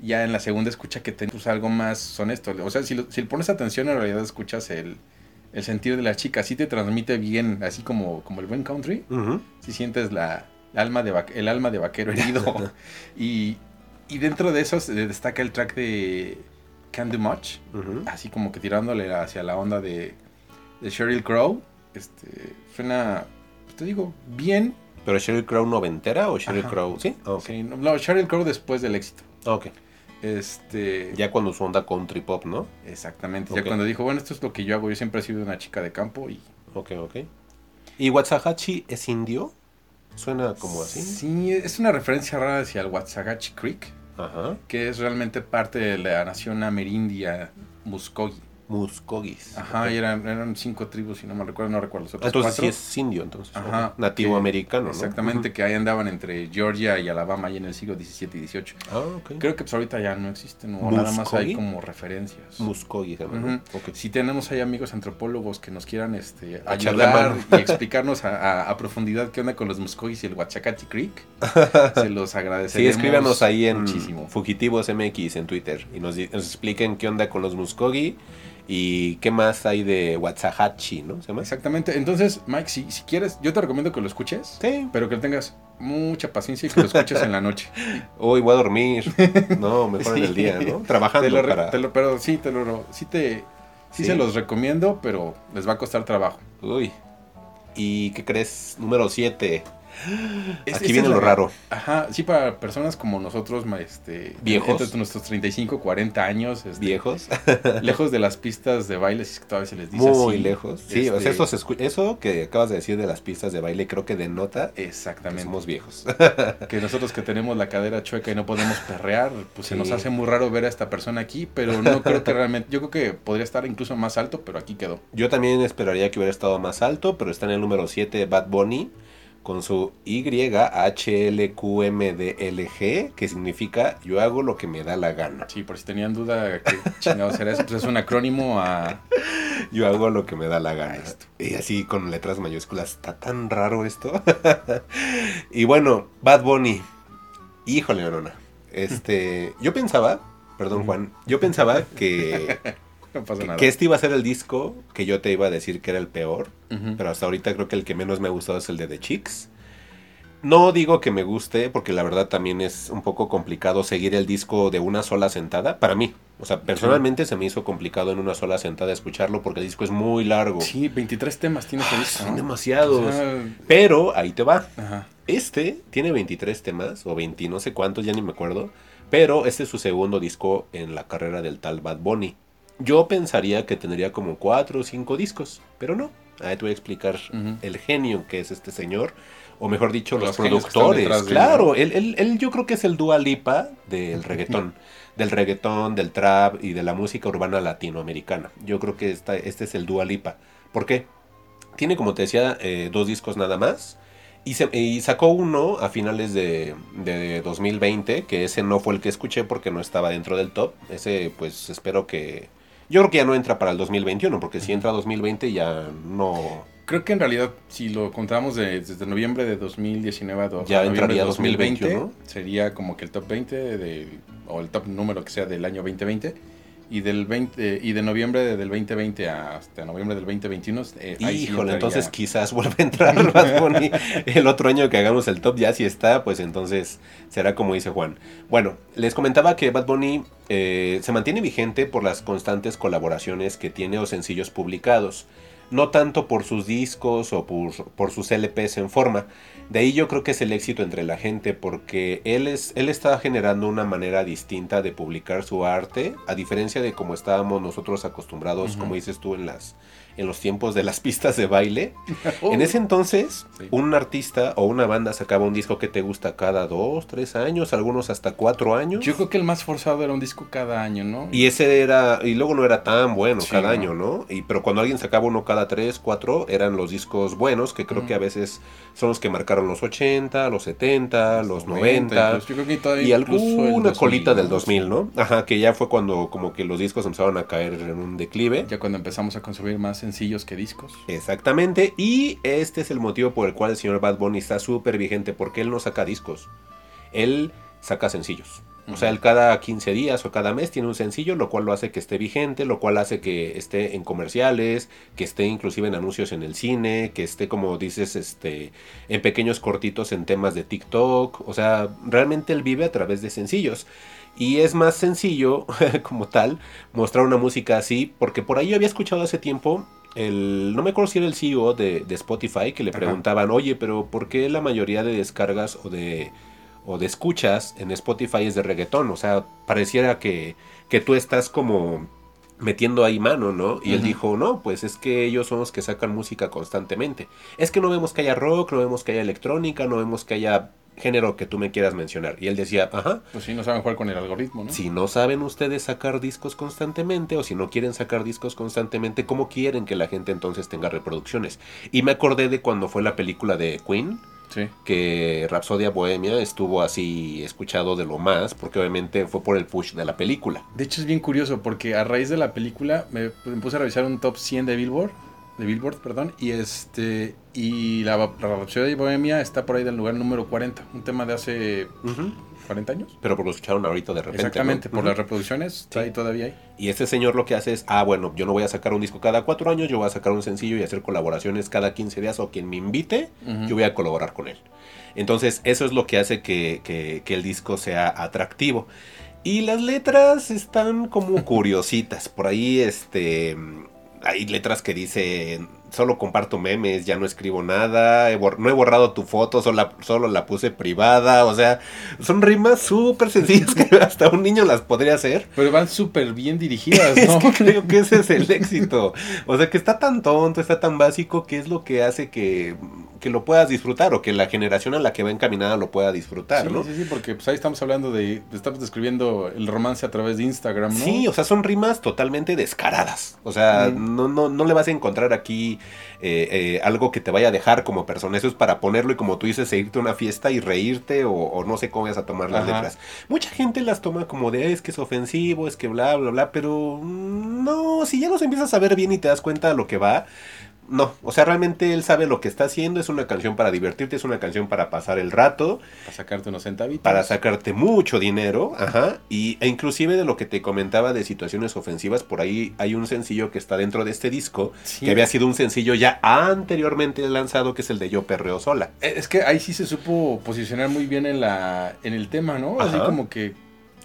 ya en la segunda escucha que tenía pues, algo más honesto. O sea, si, lo- si le pones atención, en realidad escuchas el, el sentido de la chica. Así te transmite bien, así como, como el buen country Ujú. si sientes la, la alma de el alma de vaquero [laughs] herido. y, y dentro de eso se destaca el track de Can Do Much, así como que tirándole hacia la onda de, de Sheryl Crow. Este, suena, te digo, bien. ¿Pero Sheryl Crow noventera o Sheryl Ajá. Crow? Sí. Ah, ok. Sí, no, no, Sheryl Crow después del éxito. Ah, ok. Este, Ya cuando su onda country pop, ¿no? exactamente. Ya cuando dijo, bueno, esto es lo que yo hago, yo siempre he sido una chica de campo y Ok, ok. ¿Y Waxahachie es indio? Suena como así. Sí, es una referencia rara hacia el Waxahachie Creek. Ajá. que es realmente parte de la nación amerindia Muskogee. Muscogis. Ajá, y eran, eran cinco tribus, si no me recuerdo, no recuerdo Entonces cuatro. sí es indio, entonces. Ajá. Nativo que- americano, ¿no? Exactamente, que ahí andaban entre Georgia y Alabama, ahí en el siglo XVII y XVIII. Ah, ok. Creo que pues ahorita ya no existen, o nada más hay como referencias. Ujú. ¿no? Ok. Si tenemos ahí amigos antropólogos que nos quieran este, ayudar y explicarnos a, a- a profundidad qué onda con los Muscogis y el Huachacati Creek, [laughs] se los Sí, agradeceríamos escríbanos ahí en muchísimo. Fugitivos MX en Twitter y nos, expliquen qué onda con los Muscogee y qué más hay de Waxahachie, ¿no? ¿Se llama? Exactamente. Entonces, Mike, si, si quieres, yo te recomiendo que lo escuches, Sí. pero que tengas mucha paciencia y que lo escuches en la noche. [laughs] Hoy voy a dormir. No, mejor en el día, ¿no? Trabajando Te lo para... te lo- pero sí, te lo, sí te, sí Sí. se los recomiendo, pero les va a costar trabajo. Uy. ¿Y qué crees? Número 7. Es- Aquí viene lo raro. Ajá, sí, para personas como nosotros, este, ¿Viejos? entre nuestros 35, 40 años, este, Viejos. [laughs] lejos de las pistas de baile, si es que todavía se les dice Muy así. lejos. Sí, o sea, Este, eso, se eso que acabas de decir de las pistas de baile creo que denota que Exactamente. somos viejos. [laughs] Que nosotros que tenemos la cadera chueca y no podemos perrear, pues se nos hace muy raro ver a esta persona aquí, pero no creo que realmente, yo creo que podría estar incluso más alto, pero aquí quedó. Yo también esperaría que hubiera estado más alto, pero está en el número 7 Bad Bunny con su YHLQMDLG, que significa yo hago lo que me da la gana. Sí, por si tenían duda qué chingados era eso, pues es un acrónimo a... [laughs] Yo hago lo que me da la gana. Esto. Y así con letras mayúsculas. Está tan raro esto. [laughs] y bueno, Bad Bunny. Híjole, Verona. Este, yo pensaba, perdón Juan, yo pensaba que, [laughs] No pasa nada. que este iba a ser el disco que yo te iba a decir que era el peor. Pero hasta ahorita creo que el que menos me ha gustado es el de The Chicks. No digo que me guste, porque la verdad también es un poco complicado seguir el disco de una sola sentada. Para mí. O sea, personalmente se me hizo complicado en una sola sentada escucharlo porque el disco es muy largo. Sí, 23 temas tiene ese disco, Son demasiados. O sea, Pero ahí te va. ajá. Este tiene 23 temas, o 20, no sé cuántos, ya ni me acuerdo. Pero este es su segundo disco en la carrera del tal Bad Bunny. Yo pensaría que tendría como 4 o 5 discos, pero no. Ahí te voy a explicar el genio que es este señor. O mejor dicho, Los productores. claro, él, él- él yo creo que es el Dua Lipa del [laughs] reggaetón. del reggaetón, del trap y de la música urbana latinoamericana. Yo creo que esta, este es el Dua Lipa. ¿Por qué? Tiene, como te decía, eh, dos discos nada más. Y, se- y sacó uno a finales de, de 2020, que ese no fue el que escuché porque no estaba dentro del top. Ese, pues, espero que... Yo creo que ya no entra para el 2021, porque si entra 2020 ya no... Creo que en realidad, si lo contamos de- desde noviembre de 2019 a Ya entraría de 2020, 2021, sería como que el top 20 de, o el top número que sea del año 2020. Y del 20 y de noviembre del 2020 hasta noviembre del 2021. eh, ahí Híjole, entonces quizás vuelva a entrar [laughs] Bad Bunny el otro año que hagamos el top. Ya si está, pues entonces será como dice Juan. Bueno, les comentaba que Bad Bunny eh, se mantiene vigente por las constantes colaboraciones que tiene o sencillos publicados. No tanto por sus discos o por, por sus LPs en forma. De ahí yo creo que es el éxito entre la gente porque él, es, él está generando una manera distinta de publicar su arte, a diferencia de como estábamos nosotros acostumbrados, como dices tú, en, las, en los tiempos de las pistas de baile. Oh, [laughs] En ese entonces, Sí. un artista o una banda sacaba un disco que te gusta cada dos, tres años, algunos hasta cuatro años. Yo creo que el más forzado era un disco cada año, ¿no? Y ese era, y luego no era tan bueno Sí, cada no. año, ¿no? Y, pero cuando alguien sacaba uno cada tres, cuatro, eran los discos buenos, que creo que a veces son los que marcaron los 80, los 70, los 90. incluso, yo creo que todavía Y incluso el alguna 2000, colita del ¿no? 2000, ¿no? Ajá, que ya fue cuando como que los discos empezaron a caer en un declive. Ya cuando empezamos a consumir más sencillos que discos. Exactamente, y este es el motivo por el cual el señor Bad Bunny está súper vigente, porque él no saca discos, él saca sencillos. O sea, él cada 15 días o cada mes tiene un sencillo, lo cual lo hace que esté vigente, lo cual hace que esté en comerciales, que esté inclusive en anuncios en el cine, que esté, como dices, este, en pequeños cortitos en temas de TikTok. O sea, realmente él vive a través de sencillos. Y es más sencillo, [laughs] como tal, mostrar una música así, porque por ahí yo había escuchado hace tiempo, el, no me acuerdo si era el CEO de, de Spotify, que le Ajá. preguntaban, oye, pero ¿por qué la mayoría de descargas o de, o de escuchas en Spotify es de reggaetón? O sea, pareciera que, que tú estás como metiendo ahí mano, ¿no? Y él dijo, no, pues es que ellos son los que sacan música constantemente. Es que no vemos que haya rock, no vemos que haya electrónica, no vemos que haya género que tú me quieras mencionar. Y él decía, ajá. Pues sí, no saben jugar con el algoritmo, ¿no? Si no saben ustedes sacar discos constantemente o si no quieren sacar discos constantemente, ¿cómo quieren que la gente entonces tenga reproducciones? Y me acordé de cuando fue la película de Queen, Sí. que Rapsodia Bohemia estuvo así escuchado de lo más, porque obviamente fue por el push de la película. De hecho es bien curioso porque a raíz de la película me, me puse a revisar un top 100 de Billboard, de Billboard, perdón, y este y la, la Rhapsody de Bohemia está por ahí del lugar número 40, un tema de hace 40 años. Pero lo escucharon ahorita de repente. Exactamente, ¿no? por las reproducciones, está ahí todavía ahí. Y este señor lo que hace es, ah, bueno, yo no voy a sacar un disco cada cuatro años, yo voy a sacar un sencillo y hacer colaboraciones cada 15 días o quien me invite, yo voy a colaborar con él. Entonces, eso es lo que hace que, que- que el disco sea atractivo. Y las letras están como [laughs] curiositas. Por ahí, este, hay letras que dicen, solo comparto memes, ya no escribo nada, he no he borrado tu foto, solo la, solo la puse privada. O sea, son rimas súper sencillas que [laughs] hasta un niño las podría hacer. Pero van súper bien dirigidas, [laughs] Es ¿no? que creo que ese es el éxito. O sea, que está tan tonto, está tan básico, que es lo que hace que, que lo puedas disfrutar o que la generación a la que va encaminada lo pueda disfrutar, Sí, ¿no? sí, sí, porque pues ahí estamos hablando de, estamos describiendo el romance a través de Instagram, ¿no? Sí, o sea, son rimas totalmente descaradas. O sea, Mm. no, no, no le vas a encontrar aquí eh, eh, algo que te vaya a dejar como persona. Eso es para ponerlo y como tú dices, irte a una fiesta y reírte o, o no sé cómo vas a tomar las Ajá. letras. Mucha gente las toma como de, es que es ofensivo, es que bla, bla, bla, pero mm, no, si ya los empiezas a ver bien y te das cuenta de lo que va, no, o sea, realmente él sabe lo que está haciendo, es una canción para divertirte, es una canción para pasar el rato, Para sacarte unos centavitos. para sacarte mucho dinero, ajá, y, e inclusive de lo que te comentaba de situaciones ofensivas, por ahí hay un sencillo que está dentro de este disco, Sí. que había sido un sencillo ya anteriormente lanzado, que es el de Yo Perreo Sola. Eh, Es que ahí sí se supo posicionar muy bien en la en el tema, ¿no? Así como que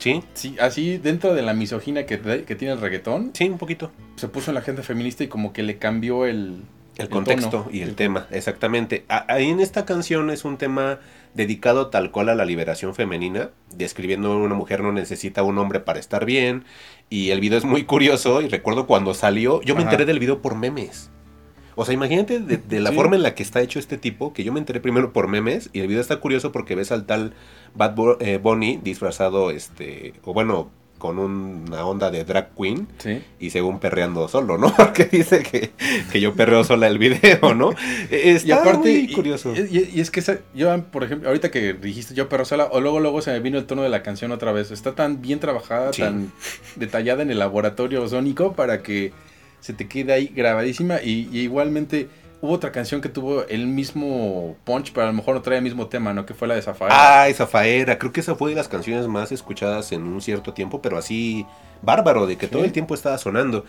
Sí, sí, así dentro de la misoginia que, tiene el reggaetón, sí, un poquito. se puso en la gente feminista y como que le cambió el El contexto tono. y el tema, exactamente. Ahí en esta canción es un tema dedicado tal cual a la liberación femenina, describiendo una mujer no necesita un hombre para estar bien, y el video es muy curioso, y recuerdo cuando salió, yo me enteré del video por memes. O sea, imagínate de, de la Sí. forma en la que está hecho este tipo, que yo me enteré primero por memes, y el video está curioso porque ves al tal Bad Bo- eh, Bunny disfrazado, este, o bueno, con una onda de drag queen, Sí. y según perreando solo, ¿no? [laughs] Porque dice que, que yo perreo sola el video, ¿no? [laughs] E- Está y aparte, muy y- curioso. Y, y es que esa- yo, por ejemplo, ahorita que dijiste yo perro sola, o luego luego se me vino el tono de la canción otra vez. Está tan bien trabajada, Sí. tan detallada en el laboratorio sónico para que se te quede ahí grabadísima. Y, y igualmente hubo otra canción que tuvo el mismo punch, pero a lo mejor no trae el mismo tema, ¿no? Que fue la de Zafaera. Ay, Zafaera, creo que esa fue de las canciones más escuchadas en un cierto tiempo, pero así bárbaro, de que Sí. todo el tiempo estaba sonando.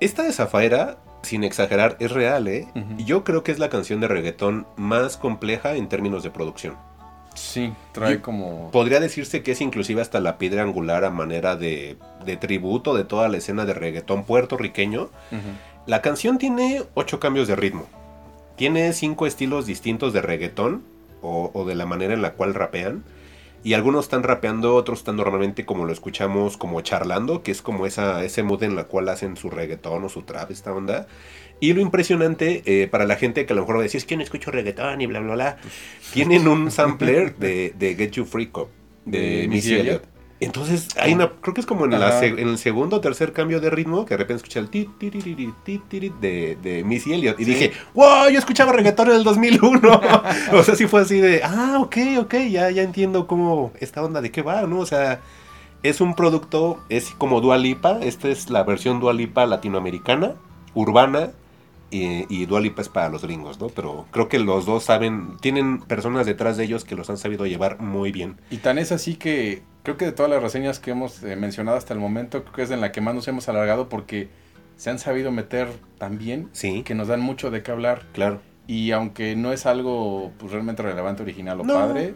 Esta de Zafaera, sin exagerar, es real, ¿eh? Yo creo que es la canción de reggaetón más compleja en términos de producción. Sí, trae como... Podría decirse que es inclusive hasta la piedra angular a manera de, de tributo de toda la escena de reggaetón puertorriqueño. La canción tiene ocho cambios de ritmo. Tiene cinco estilos distintos de reggaetón o, o de la manera en la cual rapean. Y algunos están rapeando, otros están normalmente como lo escuchamos, como charlando, que es como esa, ese mood en la cual hacen su reggaetón o su trap, esta onda. Y lo impresionante, eh, para la gente que a lo mejor va a decir, es que no escucho reggaetón y bla, bla, bla, tienen un sampler de, de Get You Freak Up, de, De Missy Missy Elliott. Entonces, hay una, creo que es como en, la en el segundo o tercer cambio de ritmo, que de repente escuché el ti, ti, ti, ti, de, de Missy Elliott. Y dije, wow, yo escuchaba reggaetón en el 2001. [laughs] o sea, sí fue así de, ah, ok, ok, ya, ya entiendo cómo, esta onda de qué va, ¿no? O sea, es un producto, es como Dua Lipa, esta es la versión Dua Lipa latinoamericana, urbana, y, y Dua Lipa es para los gringos, ¿no? Pero creo que los dos saben, tienen personas detrás de ellos que los han sabido llevar muy bien. Y tan es así que creo que de todas las reseñas que hemos eh, mencionado hasta el momento, creo que es en la que más nos hemos alargado porque se han sabido meter tan bien Sí, que nos dan mucho de qué hablar. claro. Y aunque no es algo pues, realmente relevante, original o No. padre,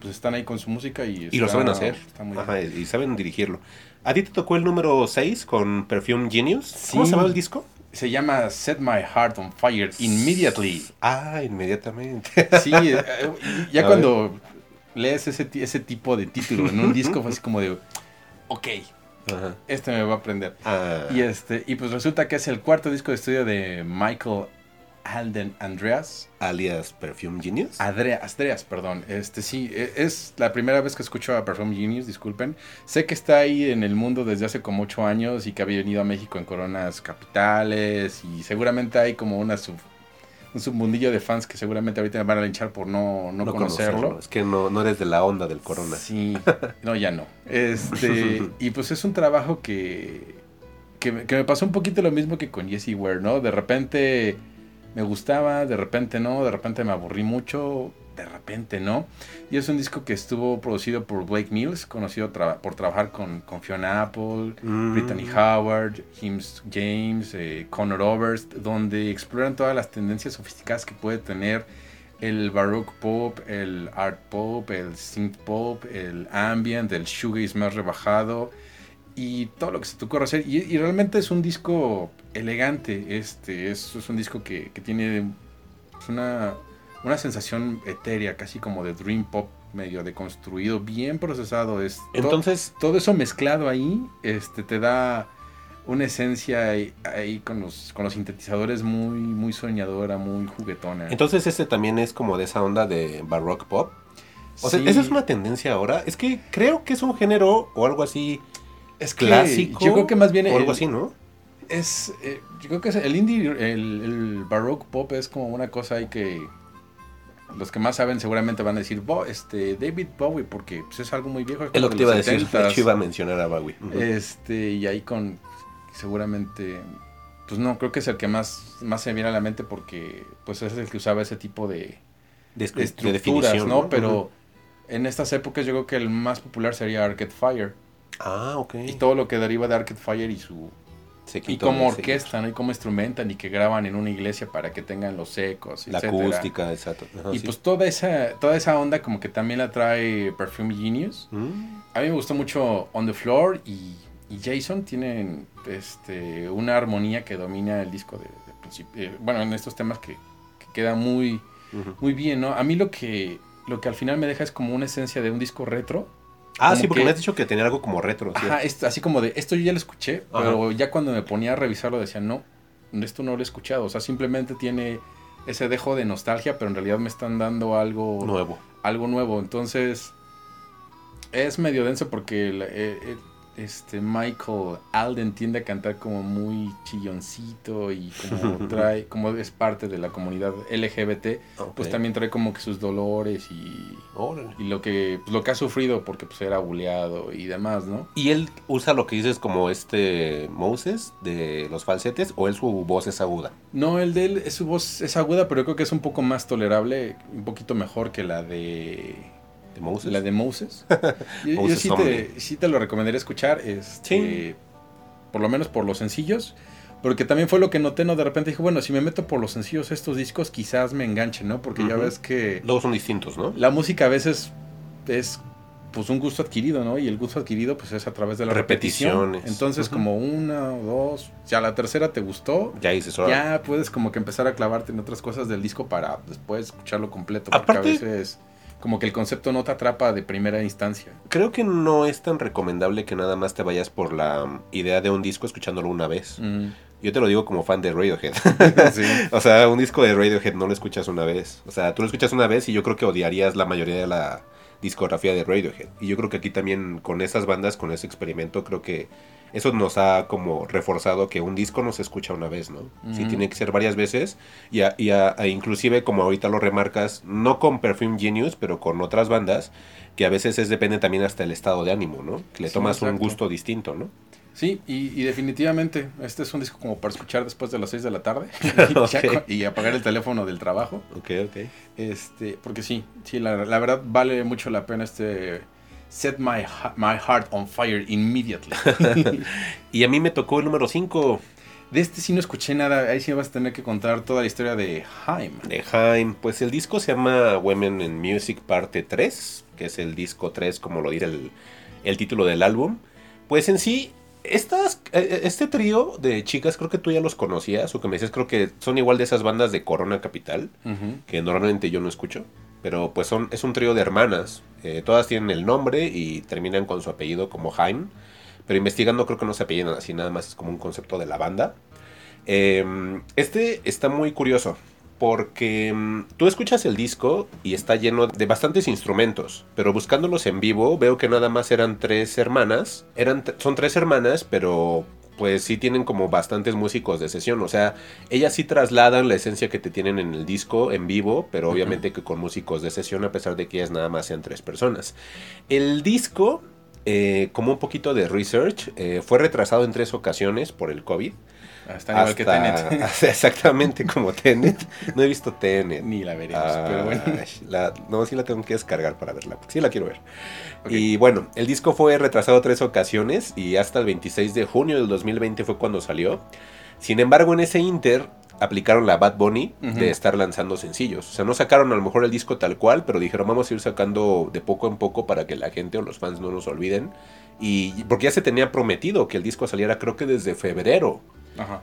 pues están ahí con su música y, Y lo saben hacer. Está muy Ajá, bien. y saben dirigirlo. ¿A ti te tocó el número 6 con Perfume Genius? Sí. ¿Cómo se llamaba el disco? Se llama Set My Heart on Fire Immediately. Ah, inmediatamente. Sí, eh, ya A cuando lees ese, ese tipo de título en un disco fue así como de, ok, Ajá. este me va a aprender. Ah, Y este y pues resulta que es el cuarto disco de estudio de Michael Alden Andreas. Alias Perfume Genius. Andreas, Andreas, perdón. Este sí, e- es la primera vez que escucho a Perfume Genius, disculpen. Sé que está ahí en el mundo desde hace como ocho años y que había venido a México en coronas capitales y seguramente hay como una sub, un submundillo de fans que seguramente ahorita me van a linchar por no, no, conocerlo. Es que no, no eres de la onda del corona. Sí, no, ya no. Este, [laughs] y pues es un trabajo que, que, me- que me pasó un poquito lo mismo que con Jessie Ware, ¿no? De repente me gustaba, de repente no, de repente me aburrí mucho, de repente no. Y es un disco que estuvo producido por Blake Mills, conocido tra- por trabajar con, con Fiona Apple, Mm. Brittany Howard, James, James eh, Connor Oberst, donde exploran todas las tendencias sofisticadas que puede tener el baroque pop, el art pop, el synth pop, el ambient, el shoegaze más rebajado y todo lo que se te ocurra hacer. Y, y realmente es un disco elegante. Este es, es un disco que, que tiene una, una sensación etérea, casi como de dream pop, medio deconstruido, bien procesado. Es to- Entonces, todo eso mezclado ahí este, te da una esencia ahí, ahí con, los, con los sintetizadores muy, muy soñadora, muy juguetona. entonces este también es como de esa onda de baroque pop. O sea, esa es una tendencia ahora. Es que creo que es un género o algo así es que clásico. Yo creo que más bien o algo el- así, ¿no? es eh, yo creo que es el indie el, el baroque pop es como una cosa ahí que los que más saben seguramente van a decir Bo, este David Bowie porque pues, es algo muy viejo Es lo que te iba a decir. 70s. De hecho, iba a mencionar a Bowie. Este y ahí con seguramente pues no creo que es el que más más se viene a la mente porque pues es el que usaba ese tipo de, de, de de estructuras no pero en estas épocas yo creo que el más popular sería Arcade Fire Ah, ok. y todo lo que deriva de Arcade Fire y su Se Y como orquestan, ¿no? Y cómo instrumentan y que graban en una iglesia para que tengan los ecos, La etcétera. acústica, exacto. Ajá, Y sí. pues toda esa, toda esa onda como que también la trae Perfume Genius. Mm. A mí me gustó mucho On the Floor y, y Jason tienen este, una armonía que domina el disco de, de principio. eh, bueno, en estos temas que, que queda muy, muy bien, ¿no? A mí lo que, lo que al final me deja es como una esencia de un disco retro. Ah, Como sí, porque que- me has dicho que tenía algo como retro. ¿sí? Ajá, esto- así como de, esto yo ya lo escuché, Ajá. pero ya cuando me ponía a revisarlo decía, no, esto no lo he escuchado. O sea, simplemente tiene ese dejo de nostalgia, pero en realidad me están dando algo Nuevo. algo nuevo. Entonces, es medio denso porque el- eh, eh, este Michael Alden tiende a cantar como muy chilloncito y como [laughs] trae, como es parte de la comunidad LGBT, pues también trae como que sus dolores y, Órale. y lo que pues, lo que ha sufrido porque pues era buleado y demás, ¿no? ¿Y él usa lo que dices como este Moses de los falsetes o él su voz es aguda? No, el de él, es- su voz es aguda, pero yo creo que es un poco más tolerable, un poquito mejor que la de ¿De Moses? la de Moses. [laughs] Yo, yo Moses sí, te, sí te lo recomendaría escuchar, este, Sí. por lo menos por los sencillos, porque también fue lo que noté, ¿no? De repente dije, bueno, si me meto por los sencillos estos discos, quizás me enganchen, ¿no? Porque ya ves que Luego son distintos, ¿no? la música a veces es pues un gusto adquirido, ¿no? Y el gusto adquirido pues es a través de la repetición. Repeticiones. Entonces como una o dos, ya la tercera te gustó, Ya dices, ahora. ya puedes como que empezar a clavarte en otras cosas del disco para después escucharlo completo. Porque a veces como que el concepto no te atrapa de primera instancia. Creo que no es tan recomendable que nada más te vayas por la um, idea de un disco escuchándolo una vez. Mm, Yo te lo digo como fan de Radiohead. [laughs] [laughs] sí. o sea, un disco de Radiohead no lo escuchas una vez. O sea, tú lo escuchas una vez y yo creo que odiarías la mayoría de la discografía de Radiohead. Y yo creo que aquí también con esas bandas, con ese experimento, creo que eso nos ha como reforzado que un disco no se escucha una vez, ¿no? Sí, Ujú. tiene que ser varias veces y, a- y a- a inclusive como ahorita lo remarcas, no con Perfume Genius, pero con otras bandas, que a veces es depende también hasta el estado de ánimo, ¿no? Que le Sí, tomas un gusto distinto, ¿no? Sí, y, y definitivamente este es un disco como para escuchar después de las 6 de la tarde [laughs] [laughs] y apagar el teléfono del trabajo. Ok, ok. Este, porque sí, sí, la, la verdad vale mucho la pena este Set my, my heart on fire immediately. [laughs] Y a mí me tocó el número 5 de este sí no escuché nada, ahí sí vas a tener que contar toda la historia de Haim. de Haim. Pues el disco se llama Women in Music parte 3, que es el disco 3, como lo dirá el, el título del álbum. Pues en sí, estas, eh, este trío de chicas, creo que tú ya los conocías, o que me dices, creo que son igual de esas bandas de Corona Capital, que normalmente yo no escucho. Pero pues son, es un trío de hermanas. eh, todas tienen el nombre y terminan con su apellido como Haim. Pero investigando creo que no se apellidan así, nada más es como un concepto de la banda. Eh, este está muy curioso porque mm, tú escuchas el disco y está lleno de bastantes instrumentos, pero buscándolos en vivo veo que nada más eran tres hermanas, eran son tres hermanas, pero pues sí tienen como bastantes músicos de sesión, o sea, ellas sí trasladan la esencia que te tienen en el disco en vivo, pero obviamente que con músicos de sesión a pesar de que ellas nada más sean tres personas. El disco, eh, como un poquito de research, eh, fue retrasado en tres ocasiones por el COVID. Está igual que Tenet. [laughs] Exactamente como Tenet. No he visto Tenet. Ni la veremos, pero bueno. La, no, sí la tengo que descargar para verla, sí la quiero ver. Y bueno, el disco fue retrasado tres ocasiones y hasta el 26 de junio del 2020 fue cuando salió. Sin embargo, en ese inter aplicaron la Bad Bunny de estar lanzando sencillos. O sea, no sacaron a lo mejor el disco tal cual, pero dijeron vamos a ir sacando de poco en poco para que la gente o los fans no nos olviden. Y porque ya se tenía prometido que el disco saliera creo que desde febrero.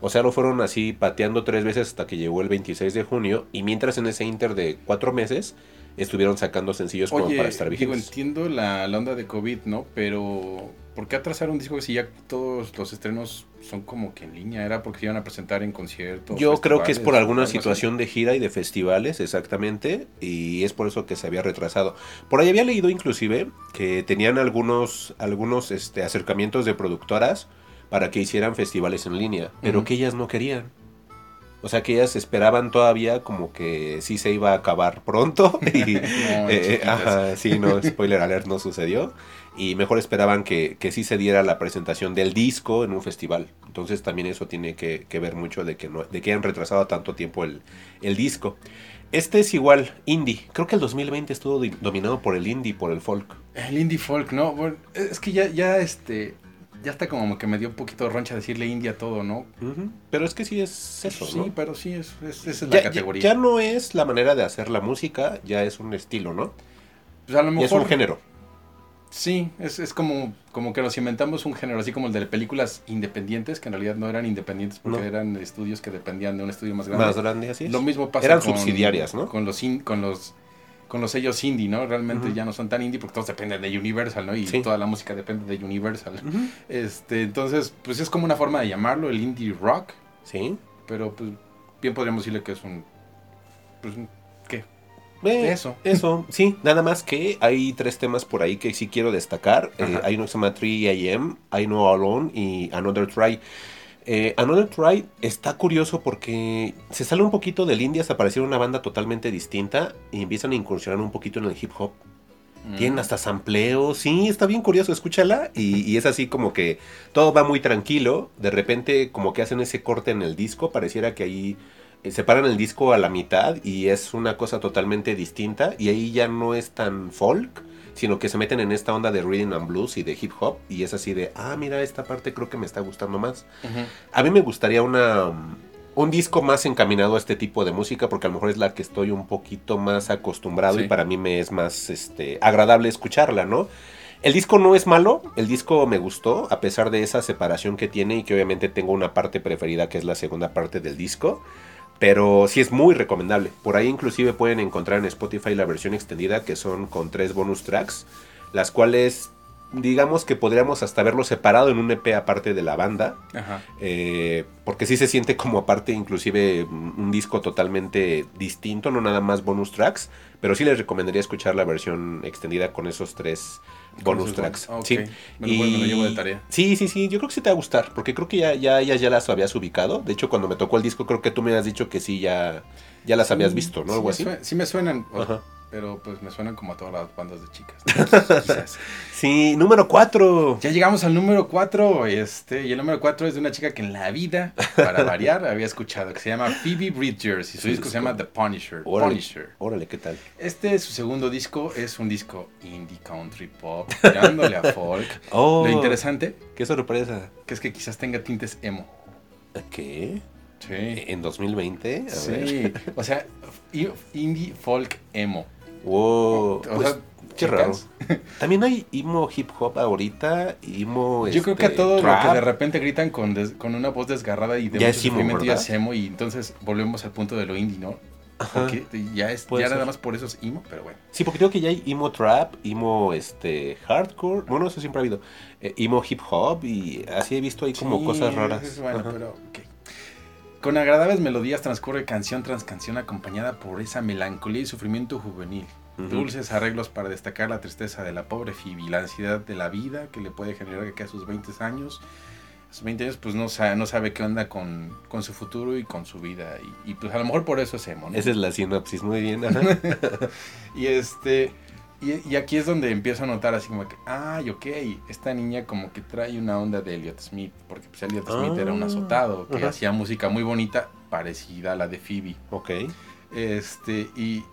O sea, lo fueron así pateando tres veces hasta que llegó el 26 de junio. Y mientras en ese inter de cuatro meses estuvieron sacando sencillos como para estar vigentes. Digo, entiendo la, onda de COVID, ¿no? Pero ¿por qué atrasar un disco si ya todos los estrenos son como que en línea? ¿Era porque se iban a presentar en conciertos? Yo creo que es por alguna situación de gira y de festivales, exactamente, y es por eso que se había retrasado. Por ahí había leído inclusive que tenían algunos, algunos este, acercamientos de productoras para que hicieran festivales en línea, pero que ellas no querían. O sea que ellas esperaban todavía como que sí se iba a acabar pronto. [laughs] Y, eh, ajá, sí, no, spoiler alert, no sucedió. Y mejor esperaban que, que, sí se diera la presentación del disco en un festival. Entonces también eso tiene que, ver mucho de que, no, de que hayan retrasado tanto tiempo el, el disco. Este es igual, indie. Creo que el 2020 estuvo dominado por el indie, por el folk. El indie folk, ¿no? Bueno, es que ya, ya este, ya está como que me dio un poquito de roncha decirle India todo, ¿no? Pero es que sí es eso, Sí, pero sí, es, esa es la categoría. Ya, no es la manera de hacer la música, ya es un estilo, ¿no? Pues a lo mejor, es un género. Sí, es, es como, como que nos inventamos un género, así como el de películas independientes, que en realidad no eran independientes porque eran estudios que dependían de un estudio más grande. Más grande, así Lo mismo pasa Eran subsidiarias, ¿no? Con los, con los con los sellos indie, ¿no? Realmente ya no son tan indie porque todos dependen de Universal, ¿no? Y toda la música depende de Universal. este, entonces, pues es como una forma de llamarlo, el indie rock. Sí. Pero pues bien podríamos decirle que es un... Pues, ¿qué? eso. Eso, sí. Nada más que hay tres temas por ahí que sí quiero destacar. Eh, hay uno que se llama 3 AM, I Know Alone y Another Try. Eh, Another Try está curioso porque se sale un poquito del indie hasta parecer una banda totalmente distinta y empiezan a incursionar un poquito en el hip hop. Mm. Tienen hasta sampleos, sí, está bien curioso, escúchala. Y, es así como que todo va muy tranquilo. De repente, como que hacen ese corte en el disco, pareciera que ahí eh, separan el disco a la mitad y es una cosa totalmente distinta. Y ahí ya no es tan folk, sino que se meten en esta onda de reading and blues y de hip hop y es así de, ah, mira, esta parte creo que me está gustando más. A mí me gustaría una un disco más encaminado a este tipo de música porque a lo mejor es la que estoy un poquito más acostumbrado y para mí me es más este agradable escucharla, ¿no? El disco no es malo, el disco me gustó a pesar de esa separación que tiene y que obviamente tengo una parte preferida que es la segunda parte del disco. Pero sí es muy recomendable. Por ahí inclusive pueden encontrar en Spotify la versión extendida que son con tres bonus tracks. Las cuales digamos que podríamos hasta verlo separado en un EP aparte de la banda. Eh, porque sí se siente como aparte inclusive un disco totalmente distinto, no nada más bonus tracks. Pero sí les recomendaría escuchar la versión extendida con esos tres bonus tracks. Sí. llevo de tarea. Sí, sí, sí. Yo creo que sí te va a gustar. Porque creo que ya, ya, ya, las habías ubicado. De hecho, cuando me tocó el disco, creo que tú me has dicho que sí ya, ya las habías visto, ¿no? Algo así. sí me suenan. Ajá pero pues me suenan como a todas las bandas de chicas. [laughs] sí, número 4. Ya llegamos al número 4, este, y el número 4 es de una chica que en la vida, para [laughs] variar, había escuchado, que se llama Phoebe Bridgers, y su disco se llama The Punisher. Órale, Punisher. Órale, ¿qué tal? Este, su segundo disco, es un disco indie country pop, tirándole a [laughs] folk. Oh, Lo interesante. Qué sorpresa. Que es que quizás tenga tintes emo. ¿Qué? Sí. ¿En 2020? sí. O sea, indie folk emo. Wow. Pues, qué raro. [laughs] También hay emo hip hop ahorita, emo. Yo creo que a todo lo que de repente gritan con, con una voz desgarrada y de ya es emo, ya es emo, y entonces volvemos al punto de lo indie, ¿no? Porque ya es ya nada más por eso es emo, pero bueno. Sí, porque creo que ya hay emo trap, emo este hardcore, bueno, eso siempre ha habido. Eh, emo hip hop y así he visto ahí como cosas raras. Bueno, pero Con agradables melodías transcurre canción tras canción acompañada por esa melancolía y sufrimiento juvenil. Dulces arreglos para destacar la tristeza de la pobre Phoebe, la ansiedad de la vida que le puede generar que a sus 20 años, a sus 20 años pues no sabe, no sabe qué onda con, con su futuro y con su vida. Y, y, pues a lo mejor por eso es emo, ¿no? Esa es la sinopsis, muy bien. ajá. [laughs] Y este. Y, y aquí es donde empiezo a notar así como que, ay, ok, esta niña como que trae una onda de Elliot Smith, porque pues Elliot Smith era un Ah, azotado que hacía música muy bonita, parecida a la de Phoebe. ok. Este, y,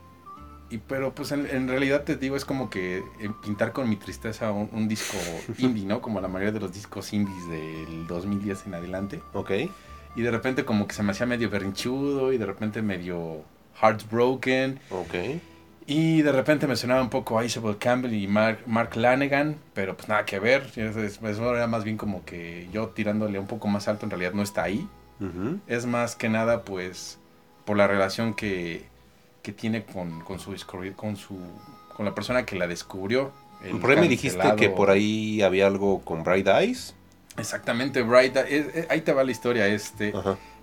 y pero pues en, en realidad te digo, es como que eh, pintar con mi tristeza un, un disco [laughs] indie, ¿no? Como la mayoría de los discos indies del 2010 en adelante. Ok. Y de repente como que se me hacía medio berrinchudo y de repente medio heartbroken. Ok. Y de repente me sonaba un poco a Isabel Campbell y Mark, Mark Lanegan, pero pues nada que ver. Es- es- Eso era más bien como que yo tirándole un poco más alto, en realidad no está ahí. Es más que nada pues por la relación que, que tiene con, con su con su con la persona que la descubrió. Por ahí me dijiste que por ahí había algo con Bright Eyes. Exactamente, Bright. es- es- ahí te va la historia. Este,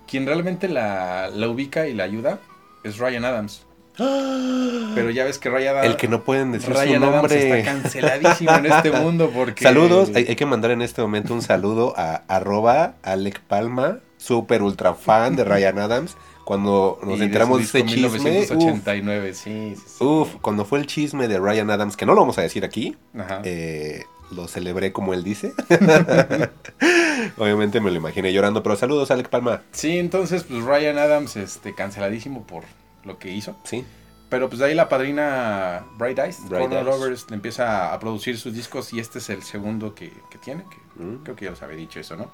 quien realmente la, la ubica y la ayuda es Ryan Adams. Pero ya ves que Ryan Adams... El que no pueden decir Ryan su Adams nombre. está canceladísimo en este [laughs] mundo porque... Saludos, hay, hay que mandar en este momento un saludo a arroba Alec Palma, súper ultra fan de Ryan Adams. Cuando nos y enteramos de este chisme, uf, 1989, sí, sí, sí. uf, cuando fue el chisme de Ryan Adams, que no lo vamos a decir aquí, Ajá. eh, lo celebré como él dice. [laughs] Obviamente me lo imaginé llorando, pero saludos Alec Palma. Sí, entonces pues Ryan Adams este, canceladísimo por lo que hizo. Sí, Pero pues de ahí la padrina Bright Eyes, Bright Corner Eyes. Lovers, empieza a producir sus discos y este es el segundo que, que tiene, que Mm. creo que ya os había dicho eso, ¿no?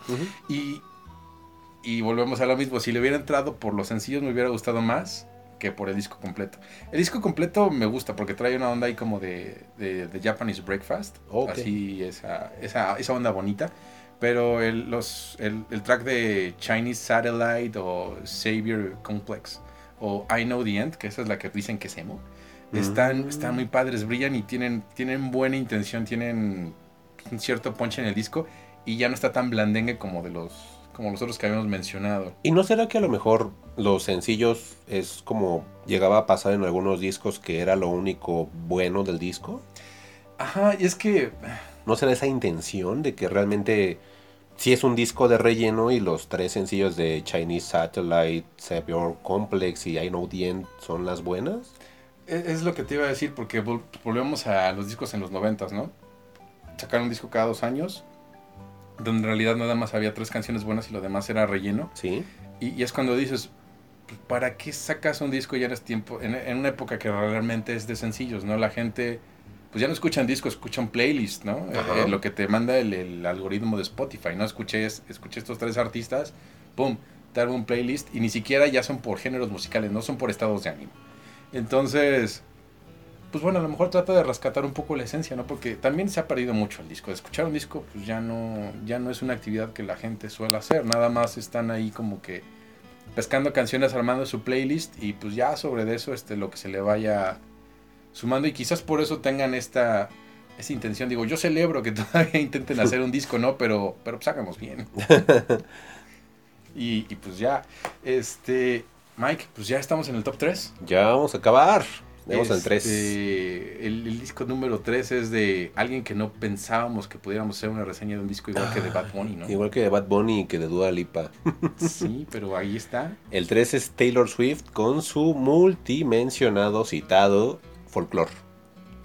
Y, y volvemos a lo mismo, si le hubiera entrado por los sencillos me hubiera gustado más que por el disco completo. El disco completo me gusta porque trae una onda ahí como de, de, de Japanese Breakfast, Ok. así esa, esa, esa onda bonita. Pero el, los, el, el track de Chinese Satellite o Savior Complex o I Know the End, que esa es la que dicen que es emo, están, Mm. están muy padres, brillan y tienen, tienen buena intención, tienen un cierto punch en el disco y ya no está tan blandengue como de los como los otros que habíamos mencionado. ¿Y no será que a lo mejor los sencillos es como llegaba a pasar en algunos discos que era lo único bueno del disco? Ajá, y es que ¿No será esa intención de que realmente si es un disco de relleno y los tres sencillos de Chinese Satellite, Savior Complex y I Know the End son las buenas? es, es lo que te iba a decir porque vol- volvemos a los discos en los noventas, ¿no? Sacaron un disco cada dos años donde en realidad nada más había tres canciones buenas y lo demás era relleno. Sí. Y, y es cuando dices, pues, ¿para qué sacas un disco ya en este tiempo? En, en una época que realmente es de sencillos, ¿no? La gente, pues ya no escuchan discos, escuchan playlists, ¿no? Ajá. Eh, lo que te manda el, el algoritmo de Spotify, ¿no? Escuché, es- escuché estos tres artistas, ¡pum! Te hago un playlist y ni siquiera ya son por géneros musicales, no son por estados de ánimo. Entonces, pues bueno, a lo mejor trata de rescatar un poco la esencia, ¿no? Porque también se ha perdido mucho el disco. Escuchar un disco, pues ya no, ya no es una actividad que la gente suele hacer. Nada más están ahí como que pescando canciones, armando su playlist y pues ya sobre de eso, este, lo que se le vaya sumando y quizás por eso tengan esta, esta intención. Digo, yo celebro que [laughs] todavía intenten hacer un disco, ¿no? Pero, pero pues hagamos bien. [laughs] y, y pues ya, este, Mike, pues ya estamos en el top 3. Ya vamos a acabar. Vamos al 3. Este, El, el disco número 3 es de alguien que no pensábamos que pudiéramos hacer una reseña de un disco igual que de Bad Bunny, ¿no? Igual que de Bad Bunny y que de Dua Lipa. Sí, pero ahí está. El 3 es Taylor Swift con su multimensionado citado folklore.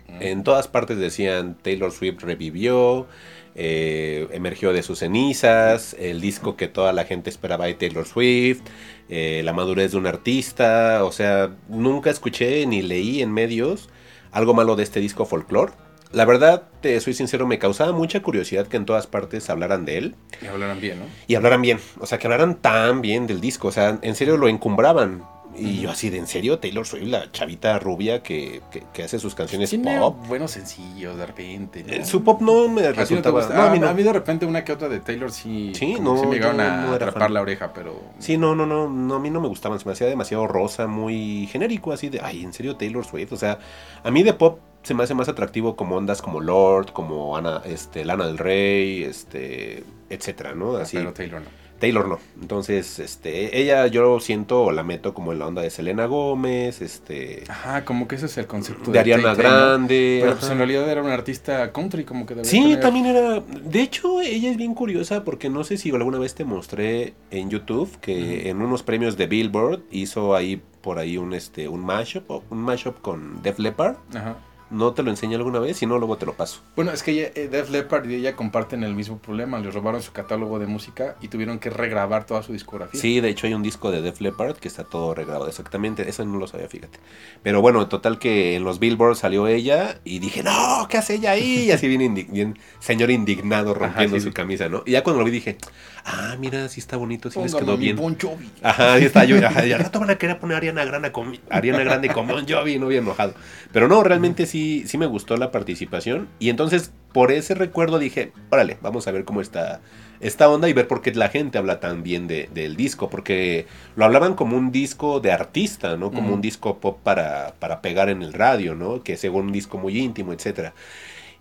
Mm. En todas partes decían Taylor Swift revivió, eh, emergió de sus cenizas, el disco que toda la gente esperaba de Taylor Swift, eh, la madurez de un artista, o sea, nunca escuché ni leí en medios algo malo de este disco folklore. La verdad, te soy sincero, me causaba mucha curiosidad que en todas partes hablaran de él Y hablaran bien, ¿no? y hablaran bien, o sea, que hablaran tan bien del disco, o sea, en serio lo encumbraban. Y yo así de en serio, Taylor Swift, la chavita rubia que, que- que hace sus canciones Tiene pop. buenos sencillos de repente. ¿no? Eh, Su pop no me ¿A ti no te resultaba. gusta? no, a mí no. a mí de repente una que otra de Taylor sí, Sí, no, sí me llegaron a atrapar fan. la oreja, pero... Sí, no, no, no, no, a mí no me gustaban, se me hacía demasiado rosa, muy genérico, así de, ay, en serio Taylor Swift, o sea, a mí de pop se me hace más atractivo como ondas como Lord, como Ana, este, Lana del Rey, este, etcétera, ¿no? Así. Pero Taylor no. Taylor no. Entonces, este, ella yo siento o la meto como en la onda de Selena Gómez, este, Ajá, como que ese es el concepto de Ariana. Grande. Pero pues en realidad era una artista country, como que Sí, tener- también era. De hecho, ella es bien curiosa porque no sé si alguna vez te mostré en YouTube que en unos premios de Billboard hizo ahí por ahí un este un mashup, un mashup con Def Leppard. Ajá. No te lo enseñé alguna vez, si no luego te lo paso. Bueno, es que ella, eh, Def Leppard y ella comparten el mismo problema. Le robaron su catálogo de música y tuvieron que regrabar toda su discografía. Sí, de hecho hay un disco de Def Leppard que está todo regrabado exactamente. Eso no lo sabía, fíjate. Pero bueno, total que en los Billboard salió ella y dije, no, ¿qué hace ella ahí? Y así bien, indi- bien señor indignado rompiendo sí, su sí. camisa, ¿no? Y ya cuando lo vi dije, ah, mira, sí está bonito, sí les Póngame quedó mi bien. Bon Jovi. Ajá, ahí está yo. Ajá, y al rato van a querer poner a Ariana Grande con Ariana Grande con Bon Jovi, no bien enojado. Pero no, realmente sí, sí me gustó la participación. Y entonces, por ese recuerdo dije, órale, vamos a ver cómo está esta onda y ver por qué la gente habla tan bien de- del disco. Porque lo hablaban como un disco de artista, ¿no? Como un disco pop para, para pegar en el radio, ¿no? Que según un disco muy íntimo, etcétera.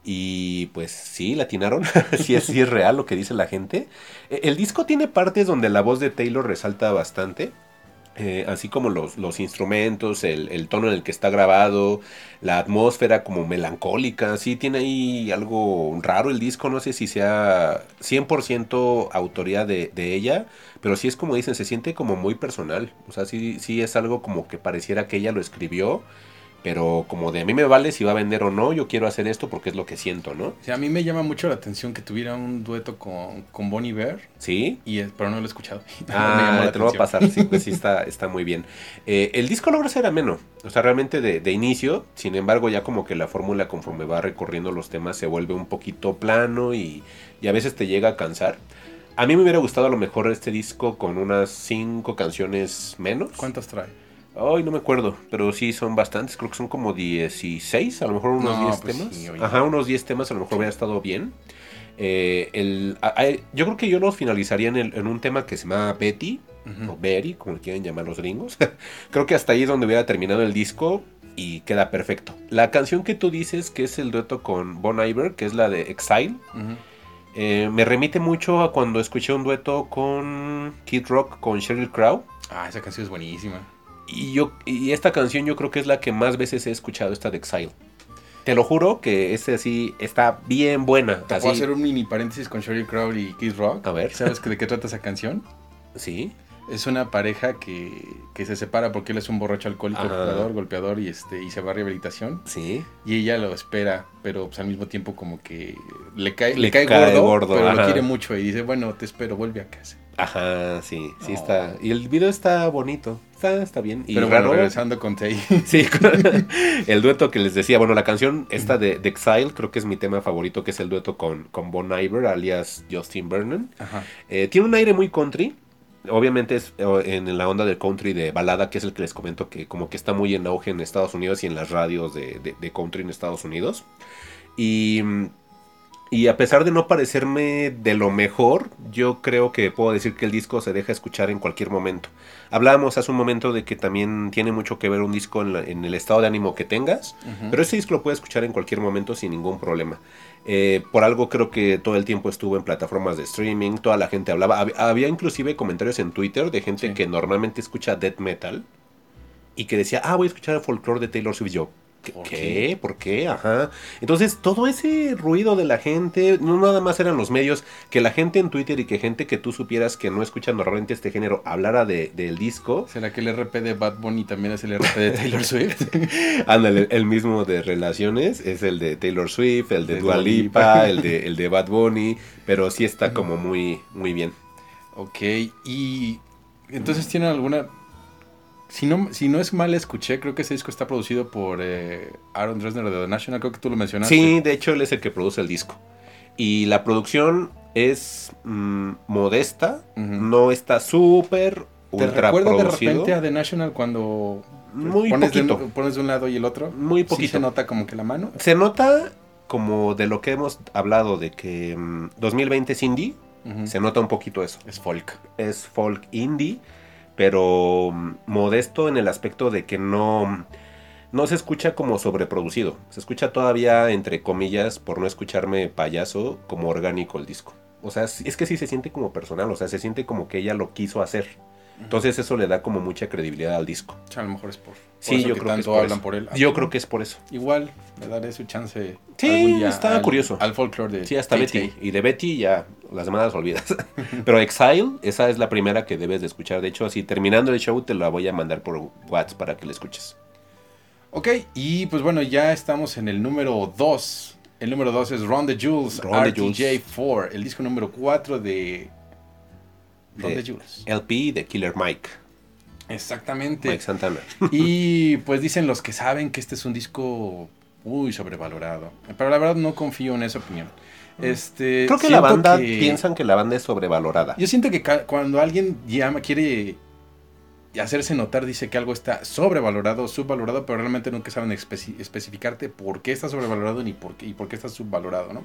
Y pues sí, latinaron. [laughs] sí, es, sí es real lo que dice la gente. Eh, El disco tiene partes donde la voz de Taylor resalta bastante. Eh, así como los, los instrumentos, el, el tono en el que está grabado, la atmósfera como melancólica. Sí, tiene ahí algo raro el disco. No sé si sea 100% autoría de, de ella. Pero sí es como dicen, se siente como muy personal. O sea, sí, sí es algo como que pareciera que ella lo escribió. Pero como de a mí me vale si va a vender o no, yo quiero hacer esto porque es lo que siento, ¿no? Sea, a mí me llama mucho la atención que tuviera un dueto con, con Bonnie Bear, Sí. y, es- pero no lo he escuchado. [laughs] Ah, te lo voy a pasar, sí, pues sí [laughs] está, está muy bien. Eh, el disco logra ser ameno, o sea, realmente de, de inicio, sin embargo, ya como que la fórmula conforme va recorriendo los temas se vuelve un poquito plano y, y a veces te llega a cansar. A mí me hubiera gustado a lo mejor este disco con unas cinco canciones menos. ¿Cuántas trae? Ay, no me acuerdo, pero sí son bastantes, creo que son como 16, a lo mejor unos No, 10 pues temas. sí. Ajá, unos 10 temas a lo mejor hubiera estado bien. Eh, el, a- a- yo creo que yo los finalizaría en, el- en un tema que se llama Betty, o Betty, como le quieren llamar los gringos. [laughs] creo que hasta ahí es donde hubiera terminado el disco y queda perfecto. La canción que tú dices, que es el dueto con Bon Iver, que es la de Exile, eh, me remite mucho a cuando escuché un dueto con Kid Rock, con Sheryl Crow. Ah, esa canción es buenísima. Y, yo, y esta canción yo creo que es la que más veces he escuchado, esta de Exile. Te lo juro que este sí está bien buena. Te así. puedo hacer un mini paréntesis con Sheryl Crow y Kid Rock. A ver. ¿Sabes de qué trata esa canción? Sí. Es una pareja que, que se separa porque él es un borracho alcohólico, Ajá. golpeador, golpeador y este y se va a rehabilitación. Sí. Y ella lo espera, pero pues, al mismo tiempo como que le cae, le Le cae, cae gordo, gordo, pero ajá. lo quiere mucho y dice, bueno, te espero, vuelve a casa. Ajá, sí, sí No. está. Y el video está bonito. Está, está bien. Y pero bueno, raro. regresando con Tay. [laughs] Sí, [laughs] el dueto que les decía, bueno, la canción esta de, de Exile creo que es mi tema favorito, que es el dueto con, con Bon Iver, alias Justin Vernon. Ajá. Eh, tiene un aire muy country. Obviamente es en la onda del country de balada, que es el que les comento que como que está muy en auge en Estados Unidos y en las radios de, de- de country en Estados Unidos. Y, mm, y a pesar de no parecerme de lo mejor, yo creo que puedo decir que el disco se deja escuchar en cualquier momento. Hablábamos hace un momento de que también tiene mucho que ver un disco en, la- en el estado de ánimo que tengas, pero este disco lo puedes escuchar en cualquier momento sin ningún problema. Eh, por algo creo que todo el tiempo estuvo en plataformas de streaming, toda la gente hablaba. Hab- había inclusive comentarios en Twitter de gente Sí. que normalmente escucha death metal y que decía, ah, voy a escuchar el folclore de Taylor Swift. Yo. ¿Por ¿qué? ¿Por qué? Ajá. Entonces, todo ese ruido de la gente, no nada más eran los medios, que la gente en Twitter y que gente que tú supieras que no escucha normalmente este género hablara de, del disco. ¿Será que el RP de Bad Bunny también es el RP de Taylor Swift? [laughs] Ándale, el mismo de relaciones es el de Taylor Swift, el de, De Dua Lipa. el de, el de Bad Bunny, pero sí está como muy, muy bien. ok, y entonces tienen alguna... Si no, si no es mal escuché, creo que ese disco está producido por eh, Aaron Dresner de The National, creo que tú lo mencionaste. Sí, de hecho él es el que produce el disco. Y la producción es mm, modesta, no está súper ¿Te ultra recuerda de repente a The National cuando Muy pones, de, poquito. pones de un lado y el otro? Muy Sí poquito. se nota como que la mano. Se nota como de lo que hemos hablado de que mm, 2020 es indie, se nota un poquito eso. Es folk. es folk indie, pero mm, modesto en el aspecto de que no, no se escucha como sobreproducido. Se escucha todavía, entre comillas, por no escucharme payaso, como orgánico el disco. O sea, es que sí se siente como personal, o sea, se siente como que ella lo quiso hacer. Entonces eso le da como mucha credibilidad al disco. A lo mejor es por, por Sí, eso yo que creo que tanto por hablan eso. por él. Yo creo que es por eso. Igual le daré su chance Sí, algún día está al- curioso. Al folclore de Sí, hasta. Betty. Y de Betty ya las demás las olvidas. [laughs] Pero Exile, esa es la primera que debes de escuchar. De hecho, así terminando el show te la voy a mandar por WhatsApp para que la escuches. Ok, y pues bueno, ya estamos en el número 2. El número 2 es Ron the Jules, Ron the RTJ4, el disco número 4 de De- the Jules. LP de Killer Mike. Exactamente. Mike Santana. [laughs] Y [laughs] pues dicen los que saben que este es un disco muy sobrevalorado. Pero la verdad no confío en esa opinión. Este, Creo que la banda que- piensan que la banda es sobrevalorada. Yo siento que cuando alguien llama, quiere hacerse notar, dice que algo está sobrevalorado, subvalorado, pero realmente nunca saben especi- especificarte por qué está sobrevalorado ni por qué, y por qué está subvalorado, ¿no?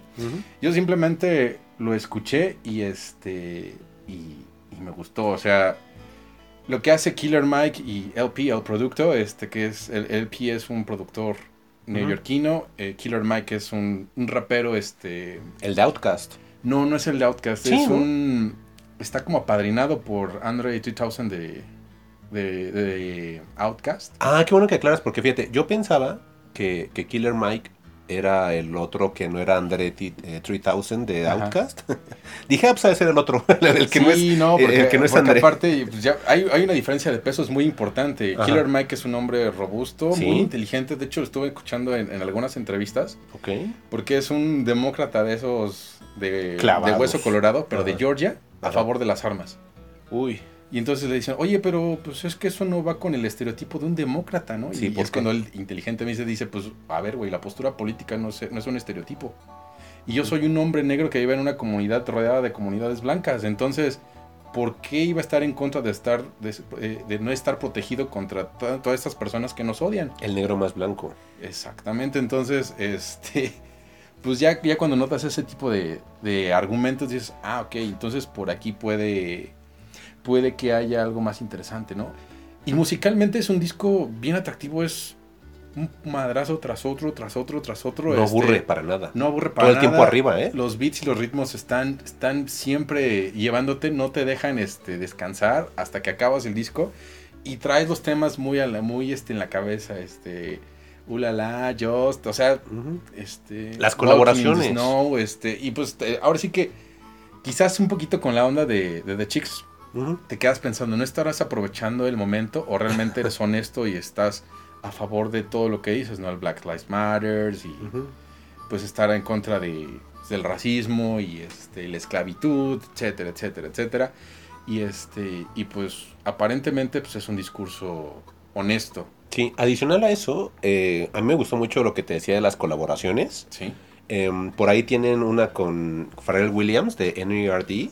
Yo simplemente lo escuché y este y, y me gustó, o sea, lo que hace Killer Mike y LP, el producto, este que es el LP es un productor neoyorquino, eh, Killer Mike es un, un rapero, este, El de Outcast. no, no es el de Outcast, Sí, es ¿no? un, está como apadrinado por Andre 2000 de, de, de Outcast. Ah, qué bueno que aclaras, porque fíjate, yo pensaba que, que Killer Mike era el otro que no era Andre T- eh, 3000 de. Outcast. [laughs] Dije, ah, pues ha de ser el otro, [laughs] el que no es, sí, no, eh, porque, el que no es André. aparte pues, ya hay, hay una diferencia de pesos muy importante. Ajá. Killer Mike es un hombre robusto, Sí. muy inteligente. De hecho, lo estuve escuchando en, en algunas entrevistas. Ok. Porque es un demócrata de esos de, de hueso colorado, pero de. Georgia, a Ajá. favor de las armas. Uy. Y entonces le dicen, oye, pero pues es que eso no va con el estereotipo de un demócrata, ¿no? Sí, y ¿por es qué? cuando él inteligentemente dice, pues, a ver, güey, la postura política no, se- no es un estereotipo. Y yo soy un hombre negro que vive en una comunidad rodeada de comunidades blancas. Entonces, ¿por qué iba a estar en contra de estar, de, eh, de no estar protegido contra to- todas estas personas que nos odian? El negro más blanco. Exactamente, entonces, [laughs] este, pues ya, ya cuando notas ese tipo de, de argumentos dices, ah, ok, entonces por aquí puede, puede que haya algo más interesante, ¿no? Y musicalmente es un disco bien atractivo, es un madrazo tras otro, tras otro, tras otro. No este, aburre para nada. No aburre para Todo el tiempo nada. arriba, ¿eh? Los beats y los ritmos están, están siempre llevándote, no te dejan este, descansar hasta que acabas el disco y traes los temas muy, a la- muy este, en la cabeza, este, ulala, just, o sea, este, Las colaboraciones. Snow, este, y pues te- ahora sí que quizás un poquito con la onda de, de The Chicks, Te quedas pensando, ¿no estarás aprovechando el momento o realmente eres [laughs] honesto y estás a favor de todo lo que dices, ¿no? El Black Lives Matter y Ujú. pues estar en contra de, del racismo y este, la esclavitud, etcétera, etcétera, etcétera. Y este, y pues aparentemente pues es un discurso honesto, Sí, adicional a eso, eh, a mí me gustó mucho lo que te decía de las colaboraciones. ¿sí? Em, por ahí tienen una con Pharrell Williams de NERD,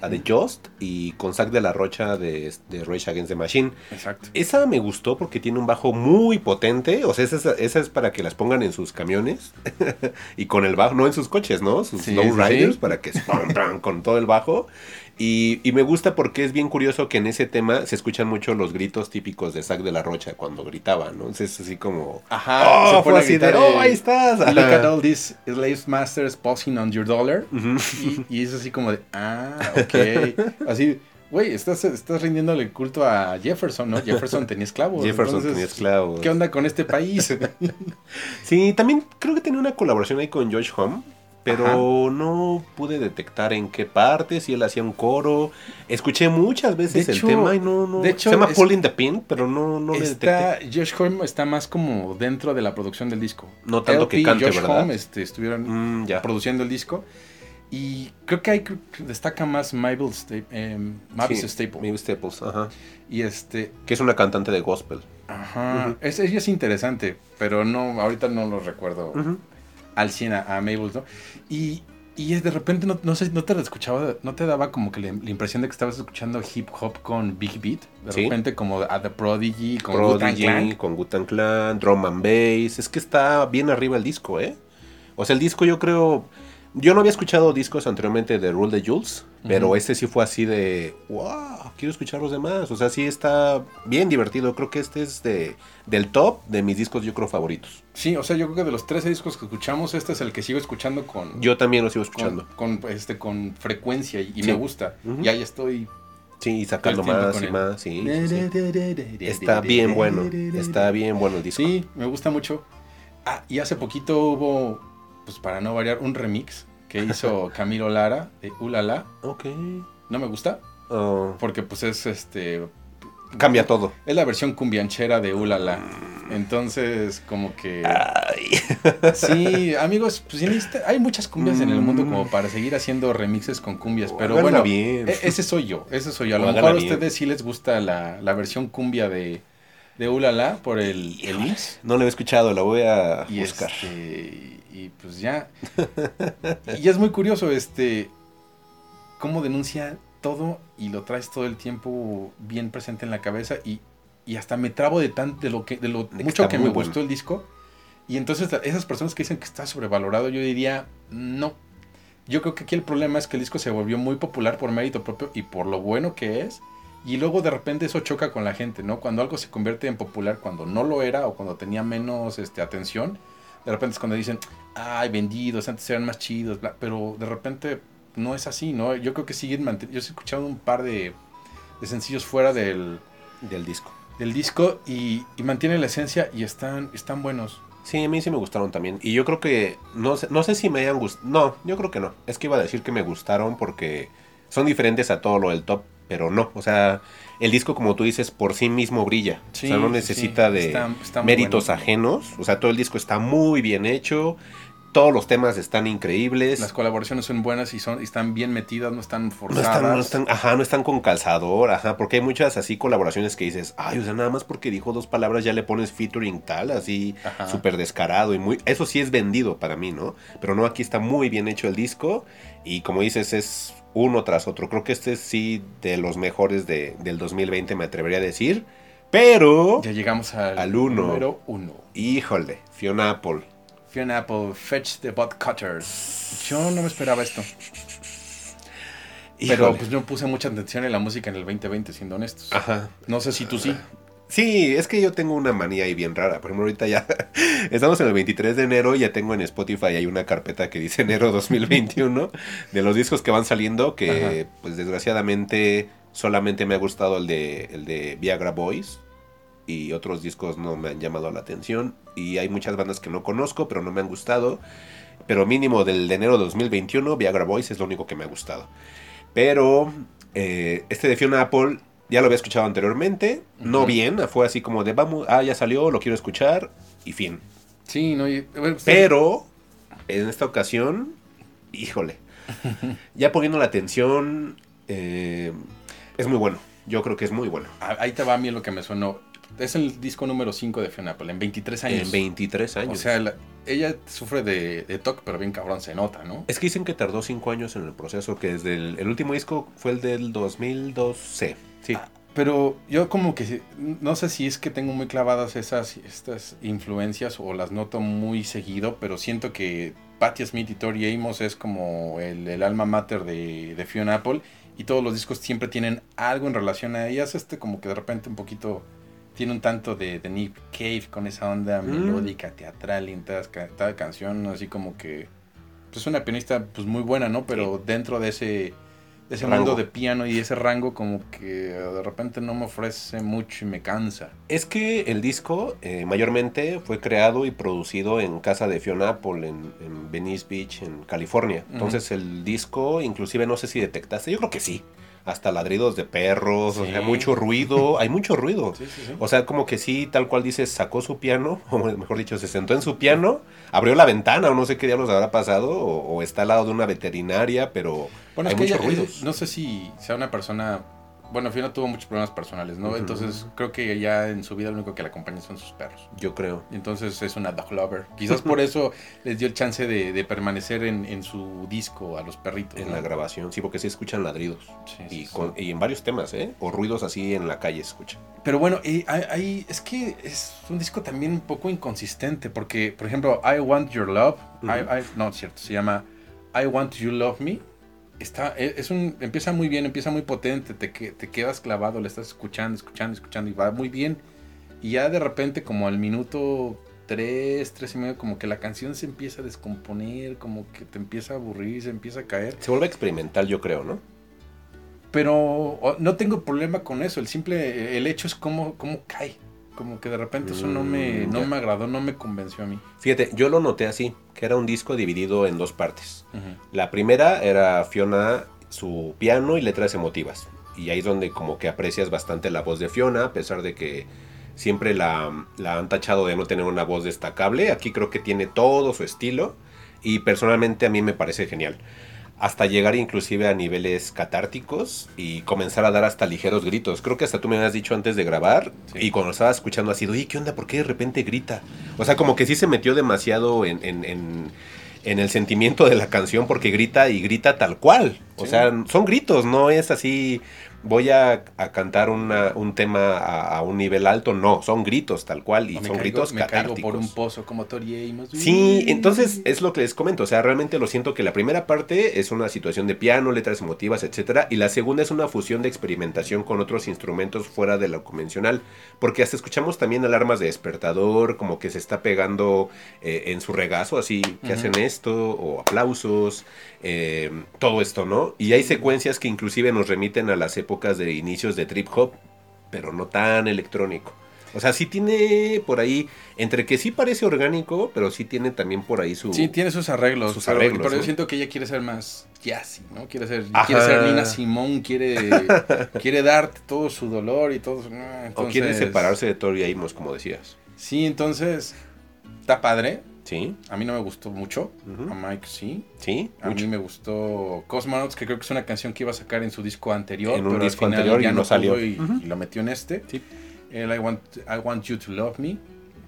la de Just, y con Zack de la Rocha de, de Rage Against the Machine. Exacto. Esa me gustó porque tiene un bajo muy potente. O sea, esa, es- esa es para que las pongan en sus camiones. [laughs] y con el bajo, no en sus coches, ¿no? Sus Sí, lowriders sí. para que con todo el bajo. Y, y me gusta porque es bien curioso que en ese tema se escuchan mucho los gritos típicos de Zack de la Rocha cuando gritaba, ¿no? Entonces es así como. Ajá, Oh, se fue así de, oh, ahí estás. Look at all these slave masters posing on your dollar. Y, y es así como de, ah, ok. [laughs] Así, güey, estás, estás rindiéndole culto a Jefferson, ¿no? Jefferson tenía esclavos. Jefferson entonces, tenía esclavos. ¿Qué onda con este país? [laughs] Sí, también creo que tenía una colaboración ahí con Josh Home, pero no pude detectar en qué parte, si él hacía un coro. Escuché muchas veces De el hecho- tema y no, no. de hecho, se llama in the Pin, pero no, no le está, detecté. Josh Holm está más como dentro de la producción del disco. No tanto LP que y cante, Josh ¿verdad? Homme, este, estuvieron Mm, ya. produciendo el disco. Y creo que ahí destaca más Mabel Sta- em, Mavis Sí, Staple. Mavis Staples, ajá. Y este, Que es una cantante de gospel. ajá, es, ella es interesante, pero no, ahorita no lo recuerdo al 100 a, a Mabel, ¿no? Y, y es de repente no, no sé, no te escuchaba, no te daba como que la, la impresión de que estabas escuchando hip hop con Big Beat, de Sí. repente como a The Prodigy, con Prodigy, Clan. con Gutan Clan, Drum and Bass. Es que está bien arriba el disco, ¿eh? O sea, el disco yo creo. Yo no había escuchado discos anteriormente de Rule de Jules, pero este sí fue así de, wow, quiero escuchar los demás. O sea, sí está bien divertido. Creo que este es de, del top de mis discos, yo creo, favoritos. Sí, o sea, yo creo que de los 13 discos que escuchamos, este es el que sigo escuchando con... Yo también lo sigo escuchando. con, este, con frecuencia y, Sí. me gusta. Y ahí estoy... Sí, y sacando más y él. más, sí. sí, sí. Está bien bueno, está bien bueno el disco. Sí, me gusta mucho. Ah, y hace poquito hubo, pues para no variar, un remix que hizo [laughs] Camilo Lara de Ulala. Ok. No me gusta Oh, porque pues es este... cambia todo. Es la versión cumbianchera de Ulala. Entonces, como que... Ay. [laughs] Sí, amigos, pues necesita- hay muchas cumbias en el mundo como para seguir haciendo remixes con cumbias, pero bueno, bien. e- ese soy yo, ese soy yo. A lo mejor a bien. ustedes sí les gusta la, la versión cumbia de, de Ulala por el, el IMSS. No lo he escuchado, la voy a Y, buscar. este, y pues ya. y es muy curioso, este, cómo denuncia todo y lo traes todo el tiempo bien presente en la cabeza y, y hasta me trabo de tan, de lo que, de lo De mucho que me bueno. gustó el disco. Y entonces esas personas que dicen que está sobrevalorado, yo diría, no. Yo creo que aquí el problema es que el disco se volvió muy popular por mérito propio y por lo bueno que es. Y luego de repente eso choca con la gente, ¿no? Cuando algo se convierte en popular cuando no lo era o cuando tenía menos este, atención, de repente es cuando dicen, ay, vendidos, antes eran más chidos, bla", pero de repente no es así, ¿no? Yo creo que siguen manteniendo, yo he escuchado un par de, de sencillos fuera del, Del disco. del disco y, y mantienen la esencia y están, están buenos. Sí, a mí sí me gustaron también. Y yo creo que, no sé, no sé si me hayan gustado. No, yo creo que no. Es que iba a decir que me gustaron porque son diferentes a todo lo del top, pero no. O sea, el disco, como tú dices, por sí mismo brilla. Sí, o sea, no necesita sí. de Está- está muy méritos bueno. ajenos. O sea, todo el disco está muy bien hecho. Todos los temas están increíbles. Las colaboraciones son buenas y son y están bien metidas, no están No forzadas. están, no están, ajá, no están con calzador, ajá, porque hay muchas así colaboraciones que dices, ay, o sea, nada más porque dijo dos palabras ya le pones featuring tal, así, súper descarado y muy, eso sí es vendido para mí, ¿no? Pero no, aquí está muy bien hecho el disco y como dices, es uno tras otro, creo que este es sí de los mejores de, del 2020, me atrevería a decir, pero, Ya llegamos al, Al uno. número uno. híjole, Fiona Apple, Fiona Apple, Fetch the Bot Cutters. Yo no me esperaba esto. Pero pues no puse mucha atención en la música en el 2020, siendo honestos. Ajá. No sé si tú sí. Sí, es que yo tengo una manía ahí bien rara. Por ejemplo, ahorita ya [laughs] estamos en el 23 de enero y ya tengo en Spotify hay una carpeta que dice enero 2021 [laughs] de los discos que van saliendo que pues desgraciadamente solamente me ha gustado el de el de Viagra Boys y otros discos no me han llamado la atención y hay muchas bandas que no conozco pero no me han gustado. Pero mínimo del de enero 2021 Viagra Boys es lo único que me ha gustado. Pero eh, este de Fiona Apple ya lo había escuchado anteriormente, no bien, fue así como de vamos, ah, ya salió, lo quiero escuchar y fin. Sí, no. y- bueno, pues, Pero en esta ocasión, híjole, ya poniendo la atención, eh, es muy bueno. Yo creo que es muy bueno. Ahí te va a mí lo que me sonó. Es el disco número 5 de Fiona Apple, en 23 años. En 23 años. O sea, la- ella sufre de, de TOC, pero bien cabrón se nota, ¿no? es que dicen que tardó 5 años en el proceso, que desde el, el último disco fue el del 2012. Sí. Ah, Pero yo como que no sé si es que tengo muy clavadas esas estas influencias o las noto muy seguido, pero siento que Patti Smith y Tori Amos es como el, el alma mater de, de Fiona Apple y todos los discos siempre tienen algo en relación a ellas, este como que de repente un poquito tiene un tanto de, de Nick Cave con esa onda Mm. melódica, teatral y en cada, canción, así como que pues una pianista pues muy buena, ¿no? Pero dentro de ese ese Rango. mundo de piano y ese rango como que de repente no me ofrece mucho y me cansa. Es que el disco eh, mayormente fue creado y producido en casa de Fiona Apple en, en Venice Beach, en California. Entonces el disco, inclusive no sé si detectaste, yo creo que sí. Hasta ladridos de perros, o sea, mucho ruido, hay mucho ruido. Sí, sí. O sea, como que sí, tal cual dices, sacó su piano, [laughs] o mejor dicho, se sentó en su piano, abrió la ventana, o no sé qué diablos habrá pasado, o, o está al lado de una veterinaria, pero Bueno, hay es que muchos ella, ruidos. no sé si sea una persona. Bueno, Fiona tuvo muchos problemas personales, ¿no? Entonces creo que ya en su vida lo único que la acompaña son sus perros. Yo creo. Entonces es una dog lover. Quizás por eso [laughs] les dio el chance de, de permanecer en, en su disco a los perritos. En ¿no? la grabación, sí, porque sí escuchan ladridos. Sí, Y, sí. con- y en varios temas, ¿eh? O ruidos así en la calle se escuchan. Pero bueno, y hay, hay- es que es un disco también un poco inconsistente, porque, por ejemplo, I Want Your Love. I- no, cierto, se llama I Want You Love Me está, e, es un, empieza muy bien, empieza muy potente, te, te quedas clavado, le estás escuchando, escuchando, escuchando y va muy bien. Y ya de repente como al minuto 3, 3 y medio, como que la canción se empieza a descomponer, como que te empieza a aburrir, se empieza a caer. Se vuelve experimental, yo creo, ¿no? Pero no tengo problema con eso, el simple, el hecho es cómo, cómo cae. Como que de repente eso no me, mm, no me agradó, no me convenció a mí. Fíjate, yo lo noté así, que era un disco dividido en dos partes. La primera era Fiona, su piano y letras emotivas. Y ahí es donde como que aprecias bastante la voz de Fiona, a pesar de que siempre la, la han tachado de no tener una voz destacable. Aquí creo que tiene todo su estilo y personalmente a mí me parece genial hasta llegar inclusive a niveles catárticos y comenzar a dar hasta ligeros gritos. Creo que hasta tú me habías dicho antes de grabar y cuando estaba escuchando así, oye, ¿qué onda? ¿Por qué de repente grita? O sea, como que sí se metió demasiado en, en, en, en el sentimiento de la canción porque grita y grita tal cual. O sea, son gritos, no es así voy a, cantar un tema a, un nivel alto, no, son gritos tal cual y son gritos me caigo por un pozo como Tori Sí, entonces es lo que les comento, o sea, realmente lo siento que la primera parte es una situación de piano, letras emotivas, etcétera, y la segunda es una fusión de experimentación con otros instrumentos fuera de lo convencional, porque hasta escuchamos también alarmas de despertador, como que se está pegando eh, en su regazo, así que hacen esto, o aplausos, eh, todo esto, ¿no? Y hay secuencias que inclusive nos remiten a las épocas de inicios de trip hop, pero no tan electrónico. O sea, sí tiene por ahí, entre que sí parece orgánico, pero sí tiene también por ahí su... Sí, tiene sus arreglos. Sus arreglos. Pero, yo siento que ella quiere ser más jazzy, ¿no? Quiere ser, quiere ser Nina Simón, quiere, [laughs] quiere darte todo su dolor y todo... O quiere separarse de Tori Amos, como decías. Sí, entonces, está padre. Sí. A mí no me gustó mucho. A Mike sí. Sí. A mí me gustó Cosmonauts, que creo que es una canción que iba a sacar en su disco anterior. En un disco anterior ya no salió. Y, lo metió en este. Sí. El I want, I want You to Love Me.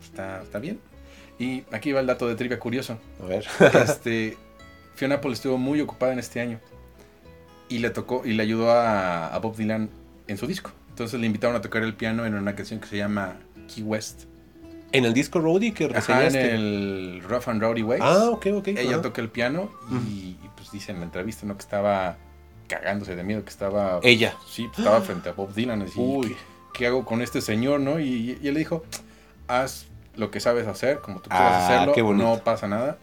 Está, está bien. Y aquí va el dato de trivia curioso. A ver. [laughs] este, Fiona Apple estuvo muy ocupada en este año. Y le tocó y le ayudó a, a Bob Dylan en su disco. Entonces le invitaron a tocar el piano en una canción que se llama Key West. En el disco Rowdy que reseñaste. en el Rough and Rowdy Ways. Ah, ok, ok. Ella toca el piano y, pues dice en la entrevista, ¿no? Que estaba cagándose de miedo, que estaba... Ella. Sí, pues, estaba [gasps] frente a Bob Dylan. Así, Uy. ¿qué, hago con este señor, no? Y, él le dijo, haz lo que sabes hacer, como tú quieras ah, hacerlo, qué no pasa nada.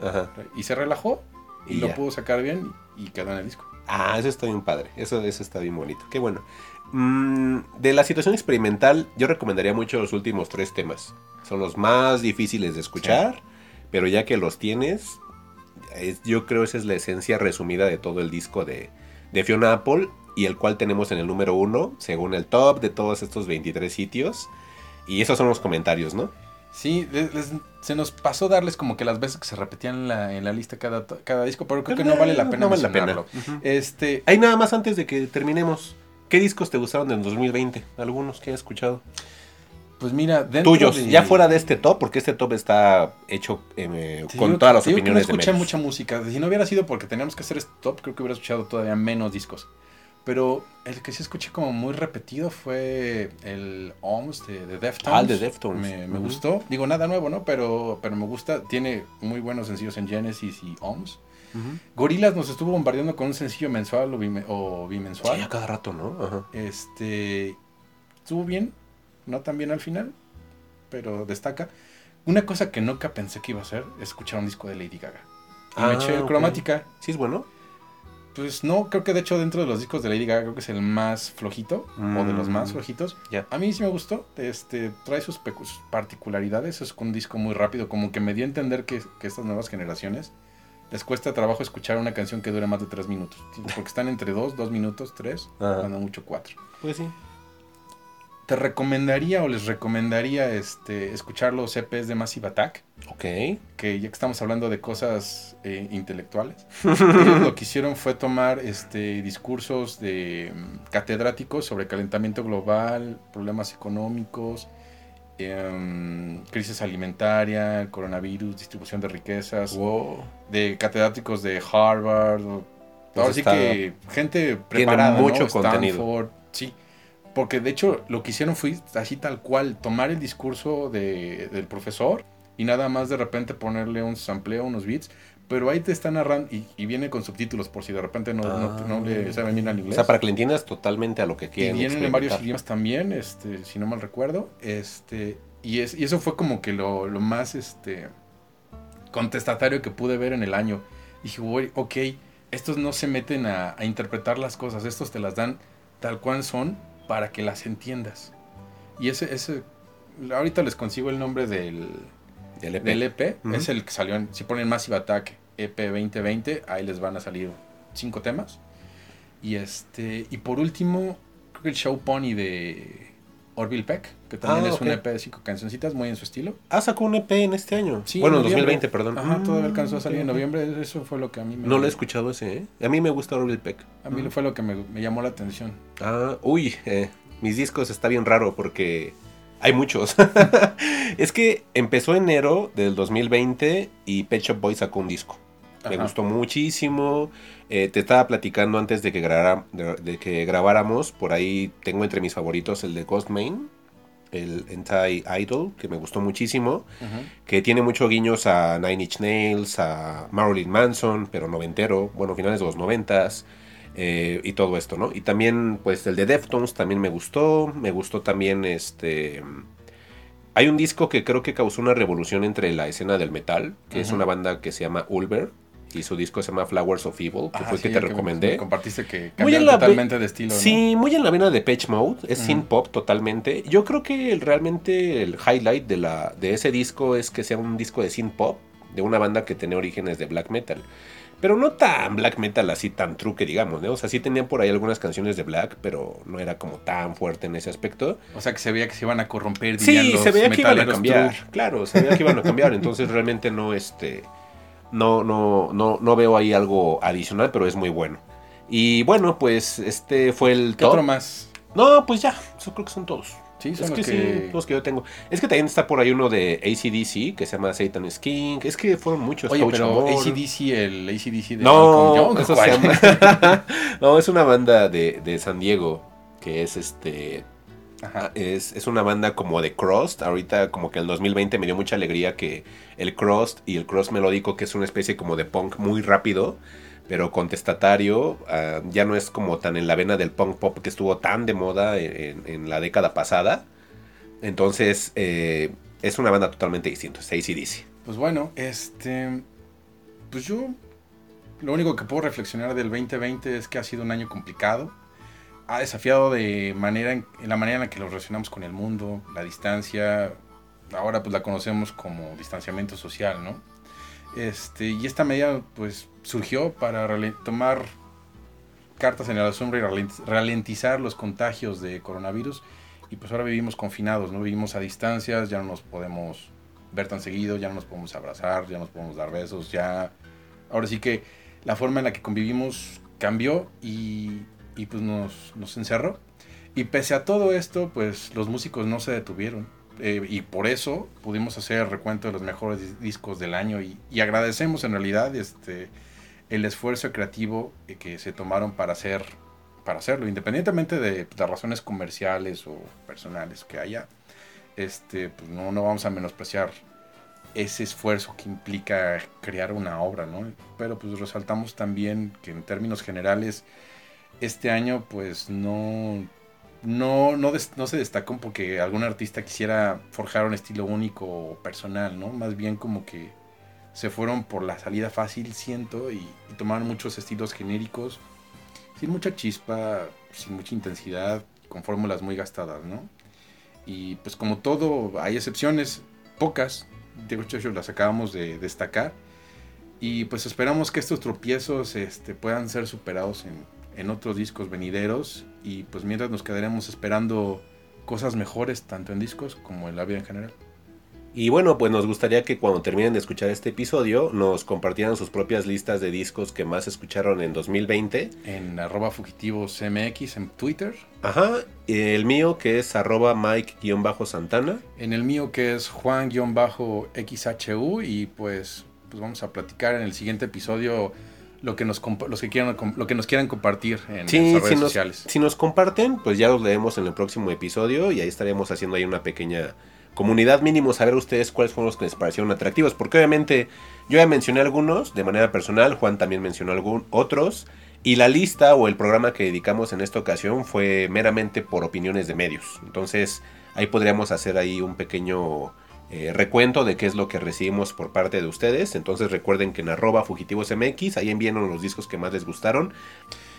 Y se relajó y, lo pudo sacar bien y quedó en el disco. Ah, eso está bien padre. Eso, eso está bien bonito. Qué bueno. Mm, de la situación experimental, yo recomendaría mucho los últimos tres temas. Son los más difíciles de escuchar, pero ya que los tienes, yo creo esa es la esencia resumida de todo el disco de, Fiona Apple y el cual tenemos en el número uno, según el top de todos estos 23 sitios. Y esos son los comentarios, ¿no? Sí, se nos pasó darles como que las veces que se repetían en la, lista cada, cada disco, pero creo que no vale la pena. No vale la pena. este, Hay nada más antes de que terminemos. ¿Qué discos te gustaron en 2020? Algunos que hayas escuchado. Pues mira, dentro Tuyos, ya fuera de este top, porque este top está hecho eh, con todas las opiniones que no escuché mucha música. Si no hubiera sido porque teníamos que hacer este top, creo que hubiera escuchado todavía menos discos. Pero el que sí escuché como muy repetido fue el OMS de, de Deftones. Ah, de Deftones. Me, me gustó. Digo, nada nuevo, ¿no? Pero, pero me gusta. Tiene muy buenos sencillos en Genesis y OMS. Gorilas nos estuvo bombardeando con un sencillo mensual o, bimensual. Sí, a cada rato, ¿no? Este. Estuvo bien, no tan bien al final, pero destaca. Una cosa que nunca pensé que iba a hacer es escuchar un disco de Lady Gaga. Y me eché cromática. ¿Sí es bueno? Pues no, creo que de hecho dentro de los discos de Lady Gaga creo que es el más flojito, o de los más mm. flojitos. A mí sí me gustó, este, trae sus particularidades, es un disco muy rápido, como que me dio a entender que, que estas nuevas generaciones les cuesta trabajo escuchar una canción que dure más de tres minutos. Porque están entre dos, dos minutos, tres, cuando mucho cuatro. Pues sí. Te recomendaría o les recomendaría este, escuchar los EPs de Massive Attack. Ok. Que ya que estamos hablando de cosas eh, intelectuales, [laughs] lo que hicieron fue tomar este, discursos de mm, catedráticos sobre calentamiento global, problemas económicos, Em, crisis alimentaria, coronavirus, distribución de riquezas, de catedráticos de Harvard, pues así que gente preparada, mucho contenido. sí, porque de hecho lo que hicieron fue así tal cual, tomar el discurso del profesor y nada más de repente ponerle un sampleo, unos beats, pero ahí te está narrando y, y viene con subtítulos por si de repente no, no- no le saben bien al O inglés. sea, para que le entiendas totalmente a lo que y quieren. vienen en varios idiomas también, este, si no mal recuerdo. Este, y, es, y eso fue como que lo, lo más este, contestatario que pude ver en el año. Dije, "Güey, ok, estos no se meten a, a interpretar las cosas, estos te las dan tal cual son para que las entiendas. Y ese, ese ahorita les consigo el nombre del, Del EP. del EP, es el que salió en, si ponen Massive Attack EP 2020, ahí les van a salir cinco temas. Y este, y por último, creo que el Show Pony de Orville Peck, que también Ah, es un. EP de cinco cancioncitas, muy en su estilo. Ah, sacó un EP en este año. Sí, bueno, en en noviembre. 2020, perdón. Ajá, todavía Mm, alcanzó a salir en ok. noviembre, eso fue lo que a mí me... No lo he escuchado ese, ¿eh? A mí me gusta Orville Peck. A mí fue lo que me, me llamó la atención. Ah, uy, eh, mis discos está bien raro porque hay muchos. [laughs] es que empezó enero del 2020 y Pet Shop Boys sacó un disco. Me gustó muchísimo. Eh, te estaba platicando antes de que, grabara- de, de que grabáramos. Por ahí tengo entre mis favoritos el de Ghostmain, el Anti Idol, que me gustó muchísimo. Que tiene muchos guiños a Nine Inch Nails, a Marilyn Manson, pero noventero, bueno, finales de los noventas. Eh, y todo esto, ¿no? Y también, pues, el de Deftones también me gustó. Me gustó también este. Hay un disco que creo que causó una revolución entre la escena del metal, que es una banda que se llama Ulver. Y su disco se llama Flowers of Evil, que Ajá, fue el sí, que te me- recomendé. me compartiste que Muy cambiaron en la ve- totalmente de estilo. ¿no? Sí, muy en la vena de Pitch Mode, es Ujú. synth pop totalmente. Yo creo que el- realmente el highlight de, la, de ese disco es que sea un disco de synth pop de una banda que tenía orígenes de black metal. Pero no tan black metal así tan true que digamos, ¿no? O sea, sí tenían por ahí algunas canciones de black, pero no era como tan fuerte en ese aspecto. O sea, que se veía que se iban a corromper. Sí, los se veía que iban a cambiar. true. Claro, se veía que iban a cambiar. [laughs] Entonces realmente no, este, no, no, no, no veo ahí algo adicional, pero es muy bueno. Y bueno, pues este fue el ¿Qué top. otro más? No, pues ya, yo creo que son todos. Sí, son es los que, que... sí, los que yo tengo. Es que también está por ahí uno de ACDC que se llama Satan is King. Es que fueron muchos. Oye, Coach pero Amor. ACDC, el ACDC de No, Young, eso se llama- [laughs] no, es una banda de, de San Diego que es este. Ajá. Es, es una banda como de crust. Ahorita, como que en el 2020 me dio mucha alegría que el crust y el crust melódico, que es una especie como de punk muy rápido, pero contestatario, ah, ya no es como tan en la vena del punk pop que estuvo tan de moda en, en la década pasada. Entonces, eh, es una banda totalmente distinta. Es ACDC. Pues bueno, este. Pues yo. Lo único que puedo reflexionar del 2020 es que ha sido un año complicado. Ha desafiado de manera en, en la manera en la que lo relacionamos con el mundo, la distancia. Ahora pues la conocemos como distanciamiento social, ¿no? Este, y esta medida pues surgió para tomar cartas en el asunto y ralent- ralentizar los contagios de coronavirus. Y pues ahora vivimos confinados, ¿no? Vivimos a distancias, ya no nos podemos ver tan seguido, ya no nos podemos abrazar, ya nos podemos dar besos, ya... Ahora sí que la forma en la que convivimos cambió y, y pues nos, nos encerró. Y pese a todo esto, pues los músicos no se detuvieron. Eh, y por eso pudimos hacer el recuento de los mejores dis- discos del año y, agradecemos en realidad este, el esfuerzo creativo que se tomaron para hacer para hacerlo, independientemente de las razones comerciales o personales que haya, este, pues no, no vamos a menospreciar ese esfuerzo que implica crear una obra, ¿no? Pero pues resaltamos también que en términos generales este año pues no no, no, se destacó porque algún artista quisiera forjar un estilo único o personal, ¿no? Más bien como que se fueron por la salida fácil, siento, y, y tomaron muchos estilos genéricos, sin mucha chispa, sin mucha intensidad, con fórmulas muy gastadas, ¿no? Y pues como todo, hay excepciones, pocas, de hecho las acabamos de destacar, y pues esperamos que estos tropiezos este, puedan ser superados en, en otros discos venideros, y pues mientras nos quedaremos esperando cosas mejores, tanto en discos como en la vida en general. Y bueno, pues nos gustaría que cuando terminen de escuchar este episodio nos compartieran sus propias listas de discos que más escucharon en 2020. En arroba fugitivos MX en Twitter, Ajá, el mío que es arroba Mike-Santana. en el mío que es Juan-XHU y pues, pues vamos a platicar en el siguiente episodio lo que nos, los que quieran, lo que nos quieran compartir en Sí, si redes nos, sociales. si nos comparten, pues ya los leemos en el próximo episodio y ahí estaremos haciendo ahí una pequeña comunidad mínimo saber ustedes cuáles fueron los que les parecieron atractivos. Porque obviamente yo ya mencioné algunos de manera personal, Juan también mencionó algunos otros. Y la lista o el programa que dedicamos en esta ocasión fue meramente por opiniones de medios. Entonces ahí podríamos hacer ahí un pequeño eh, recuento de qué es lo que recibimos por parte de ustedes. Entonces recuerden que en arroba fugitivosmx ahí envíanos los discos que más les gustaron.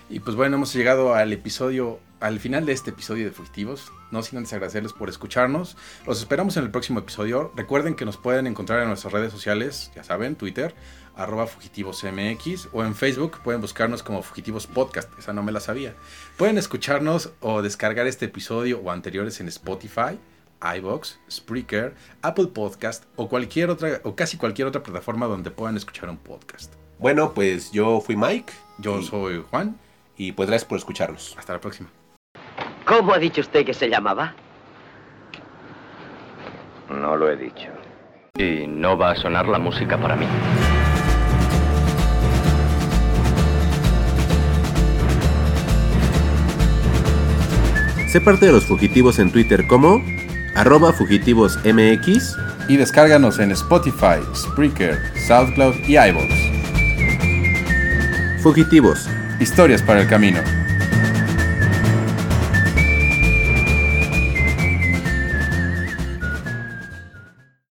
Y pues bueno, hemos llegado al episodio, al final de este episodio de Fugitivos. No sin antes agradecerles por escucharnos. Los esperamos en el próximo episodio. Recuerden que nos pueden encontrar en nuestras redes sociales, ya saben, Twitter, arroba fugitivosmx o en Facebook pueden buscarnos como Fugitivos Podcast. Esa no me la sabía. Pueden escucharnos o descargar este episodio o anteriores en Spotify, iBox, Spreaker, Apple Podcast o cualquier otra o casi cualquier otra plataforma donde puedan escuchar un podcast. Bueno, pues yo fui Mike. Yo y, soy Juan. Y pues gracias por escucharnos. Hasta la próxima. ¿Cómo ha dicho usted que se llamaba? No lo he dicho. Y no va a sonar la música para mí. Sé parte de los fugitivos en Twitter como arroba fugitivosmx y descárganos en Spotify, Spreaker, SoundCloud y iVoox. Fugitivos. Historias para el camino.